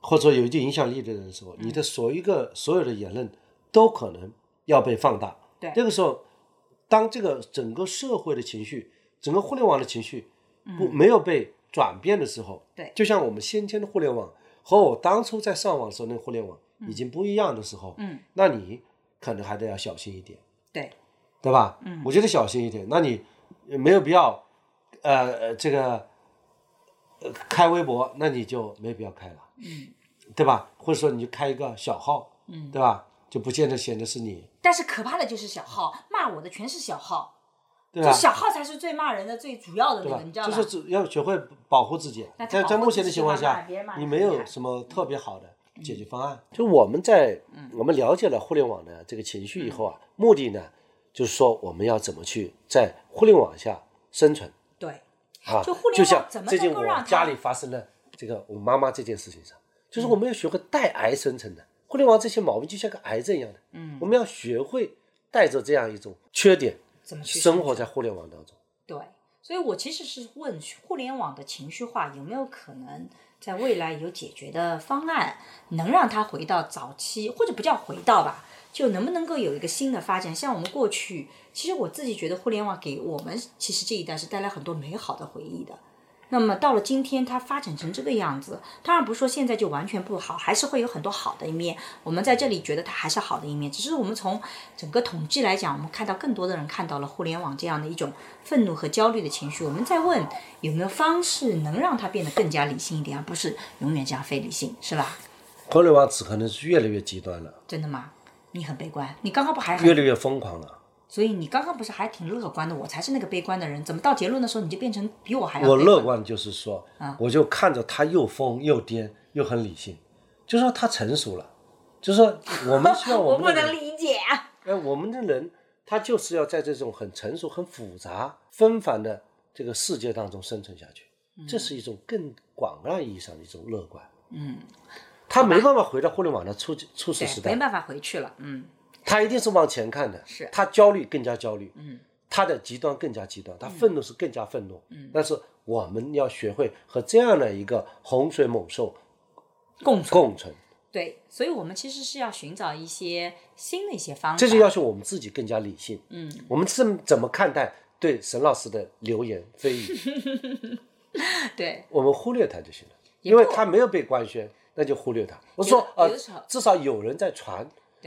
或者说有一定影响力的人的时候，你的所一个所有的言论都可能要被放大。对，这个时候，当这个整个社会的情绪，整个互联网的情绪不没有被转变的时候，对，就像我们先天的互联网和我当初在上网时候那个互联网已经不一样的时候，嗯，那你可能还得要小心一点，对，对吧？嗯，我觉得小心一点，那你没有必要。呃呃，这个呃开微博，那你就没必要开了，嗯，对吧？或者说你就开一个小号，嗯，对吧？就不见得显得是你。但是可怕的就是小号骂我的全是小号，对吧？小号才是最骂人的、最主要的那个，你知道吧？就是要学会保护自己。在在目前的情况下，你没有什么特别好的解决方案。就我们在我们了解了互联网的这个情绪以后啊，目的呢，就是说我们要怎么去在互联网下生存。对，啊，就互联网怎么能够让家里发生了这个我妈妈这件事情上，就是我们要学会带癌生存的。互联网这些毛病就像个癌症一样的，嗯，我们要学会带着这样一种缺点，怎么去生活在互联网当中。对，所以我其实是问互联网的情绪化有没有可能在未来有解决的方案，能让它回到早期，或者不叫回到吧。就能不能够有一个新的发展？像我们过去，其实我自己觉得互联网给我们其实这一代是带来很多美好的回忆的。那么到了今天，它发展成这个样子，当然不是说现在就完全不好，还是会有很多好的一面。我们在这里觉得它还是好的一面，只是我们从整个统计来讲，我们看到更多的人看到了互联网这样的一种愤怒和焦虑的情绪。我们在问有没有方式能让它变得更加理性一点，而不是永远这样非理性，是吧？互联网只可能是越来越极端了。真的吗？你很悲观，你刚刚不还越来越疯狂了？所以你刚刚不是还挺乐观的？我才是那个悲观的人，怎么到结论的时候你就变成比我还要？我乐观就是说，我就看着他又疯又癫又很理性，就说他成熟了，就说我们希望我们 我不能理解。哎，我们的人他就是要在这种很成熟、很复杂、纷繁的这个世界当中生存下去，这是一种更广泛意义上的一种乐观。嗯。他没办法回到互联网的初初始时代，没办法回去了。嗯，他一定是往前看的。是，他焦虑更加焦虑。嗯，他的极端更加极端，他愤怒是更加愤怒。嗯，但是我们要学会和这样的一个洪水猛兽共共存。对，所以我们其实是要寻找一些新的一些方法。这就要求我们自己更加理性。嗯，我们是怎么看待对沈老师的流言蜚语？对，我们忽略他就行了，因为他没有被官宣。那就忽略它。我说呃，至少有人在传，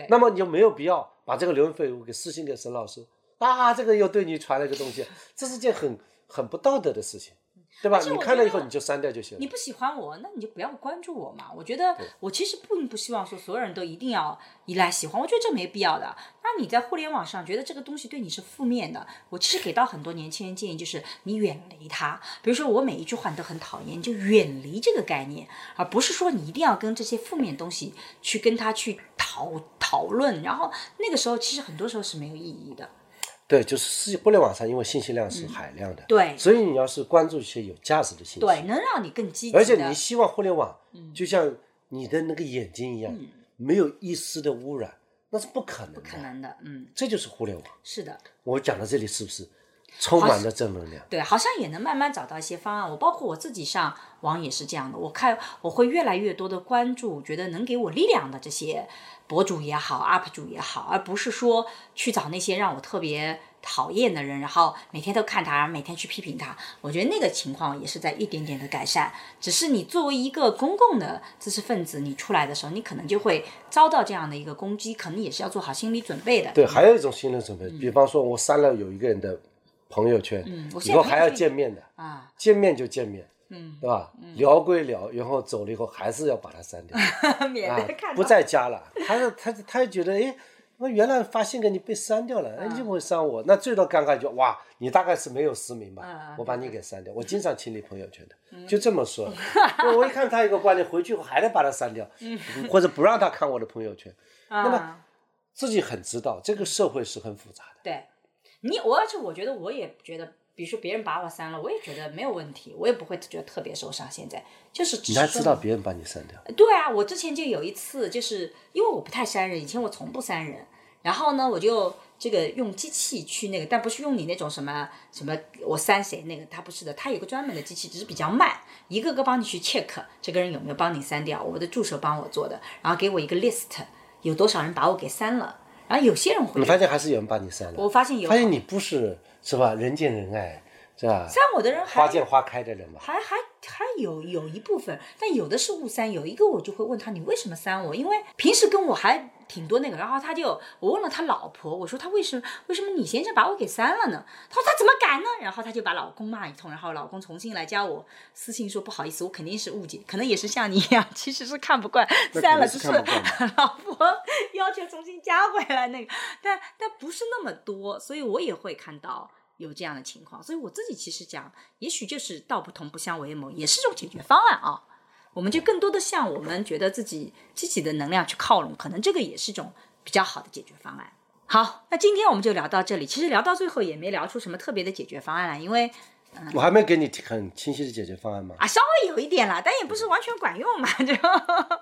那么你就没有必要把这个流言蜚语给私信给沈老师啊，这个又对你传了一个东西，这是件很很不道德的事情。对吧？你看了以后你就删掉就行了。你不喜欢我，那你就不要关注我嘛。我觉得我其实并不希望说所有人都一定要依赖喜欢，我觉得这没必要的。那你在互联网上觉得这个东西对你是负面的，我其实给到很多年轻人建议，就是你远离它。比如说我每一句话你都很讨厌，你就远离这个概念，而不是说你一定要跟这些负面东西去跟他去讨讨论。然后那个时候其实很多时候是没有意义的。对，就是世界互联网上，因为信息量是海量的，对所以你要是关注一些有价值的信息，对，能让你更积极，而且你希望互联网就像你的那个眼睛一样，没有一丝的污染，那是不可能的，不可能的，嗯，这就是互联网。是的。我讲到这里是不是充满了正能量？对，好像也能慢慢找到一些方案。我包括我自己上网也是这样的，我看我会越来越多的关注，觉得能给我力量的这些博主也好，UP 主也好，而不是说去找那些让我特别讨厌的人，然后每天都看他，每天去批评他。我觉得那个情况也是在一点点的改善。只是你作为一个公共的知识分子，你出来的时候，你可能就会遭到这样的一个攻击，可能也是要做好心理准备的。对，还有一种心理准备，比方说我删了有一个人的朋友圈，嗯以后还要见面的，啊，见面就见面，嗯，对吧？聊归聊，然后走了以后还是要把它删掉，免啊得看，到不再加了。他是他他就觉得，哎，我原来发信给你被删掉了，哎，嗯你怎么会删我？那最多尴尬就哇，你大概是没有实名吧嗯，我把你给删掉。我经常清理朋友圈的，就这么说。我一看他有个观点，回去后还得把他删掉，或者不让他看我的朋友圈。那么啊自己很知道，这个社会是很复杂的。对，你我而且我觉得我也觉得，比如说别人把我删了，我也觉得没有问题，我也不会觉得特别受伤。现在就是只你还是知道别人把你删掉？对啊，我之前就有一次，就是因为我不太删人，以前我从不删人，然后呢，我就这个用机器去那个，但不是用你那种什么什么我删谁那个，它不是的，它有个专门的机器，只是比较慢，一个个帮你去 check 这个人有没有帮你删掉，我的助手帮我做的，然后给我一个 list，有多少人把我给删了，然后有些人会你发现还是有人把你删了？我发现有发现你不是是吧？人见人爱是吧？删我的人还花见花开的人吧？还还还有有一部分，但有的是误删，有一个我就会问他你为什么删我？因为平时跟我还挺多那个，然后他就我问了他老婆，我说他为什么为什么你先生把我给删了呢？他说他怎么敢呢？然后他就把老公骂一通，然后老公重新来加我私信说不好意思，我肯定是误解，可能也是像你一样，其实是看不惯删了，就是只是 老婆要求重新加回来那个，但但不是那么多，所以我也会看到。有这样的情况，所以我自己其实讲，也许就是道不同不相为谋，也是一种解决方案啊。我们就更多的向我们觉得自己积极的能量去靠拢，可能这个也是一种比较好的解决方案。好，那今天我们就聊到这里。其实聊到最后也没聊出什么特别的解决方案来，因为我还没给你很清晰的解决方案吗？啊稍微有一点啦，但也不是完全管用嘛，就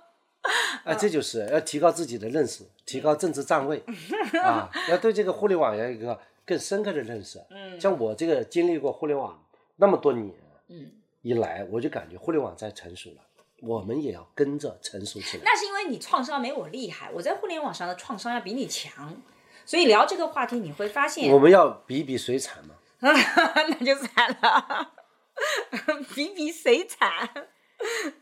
啊，这就是要提高自己的认识，提高政治站位 啊，要对这个互联网有一个更深刻的认识。嗯，像我这个经历过互联网那么多年，嗯，一来我就感觉互联网在成熟了，我们也要跟着成熟起来。那是因为你创伤没我厉害，我在互联网上的创伤要比你强，所以聊这个话题你会发现我，们要比比谁惨嘛。那就惨了，比比谁惨。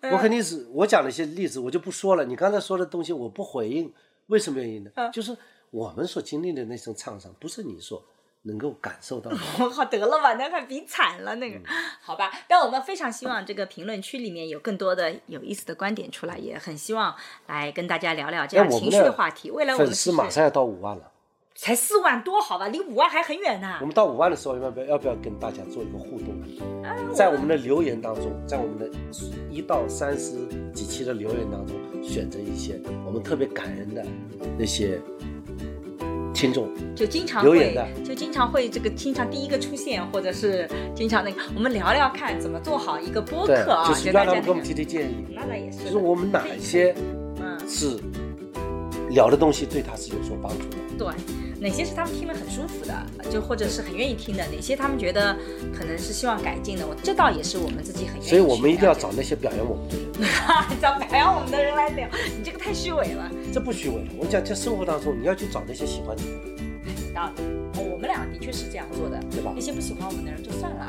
我肯定是我讲了一些例子，我就不说了。你刚才说的东西我不回应，为什么原因呢？就是我们所经历的那种创伤，不是你所能够感受到的。我靠，得了吧，那还比惨了那个，好吧。但我们非常希望这个评论区里面有更多的有意思的观点出来，也很希望来跟大家聊聊这样情绪的话题。未来我们粉丝马上要到五万了，才四万多，好吧，离五万还很远呢我。们到五万的时候，要不要要不要跟大家做一个互动？啊在我们的留言当中，在我们的一到三十几期的留言当中，选择一些我们特别感人的那些听众。就经常会就经常会这个经常第一个出现，或者是经常那个，我们聊聊看怎么做好一个播客啊，，就是大家那个让他们给我们提提建议，那倒也是，就是我们哪一些嗯是聊的东西对他是有所帮助的。对，哪些是他们听了很舒服的，就或者是很愿意听的，哪些他们觉得可能是希望改进的，我这倒也是我们自己很愿意。所以我们一定要找那些表扬我们的人，找表扬我们的人来聊，你这个太虚伪了。这不虚伪的。我讲在生活当中，你要去找那些喜欢你的人。有道理，哦我们俩的确是这样做的，对吧那些不喜欢我们的人就算了，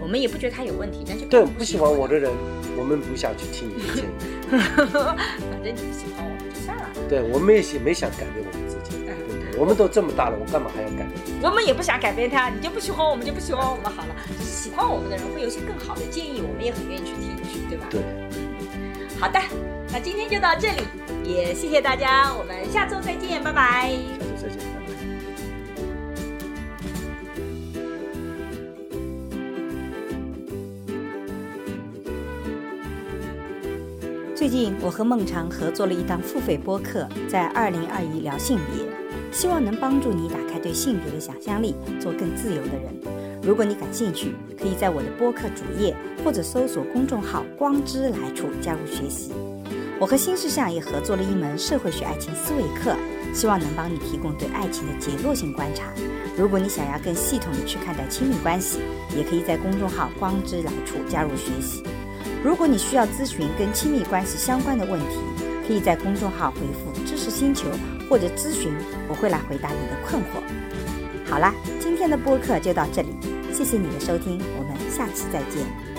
我们也不觉得他有问题，但就对，不喜欢我的人，我们不想去听你的建议。反正你不喜欢我们就算了，对，我们也想没想改变我们？我们都这么大了，我干嘛还要改变？我们也不想改变他，你就不喜欢我们就不喜欢我们好了。喜欢我们的人会有一些更好的建议，我们也很愿意去听取，对吧？对。好的，那今天就到这里，也谢谢大家，我们下周再见，拜拜。下周再见，拜拜。最近我和孟尝合作了一档付费播客，在二零二一聊性别。希望能帮助你打开对性别的想象力，做更自由的人。如果你感兴趣，可以在我的播客主页或者搜索公众号“光之来处”加入学习。我和新世相也合作了一门社会学爱情思维课，希望能帮你提供对爱情的结构性观察。如果你想要更系统的去看待亲密关系，也可以在公众号“光之来处”加入学习。如果你需要咨询跟亲密关系相关的问题，可以在公众号回复“知识星球”或者咨询，我会来回答你的困惑。好啦，今天的播客就到这里，谢谢你的收听，我们下期再见。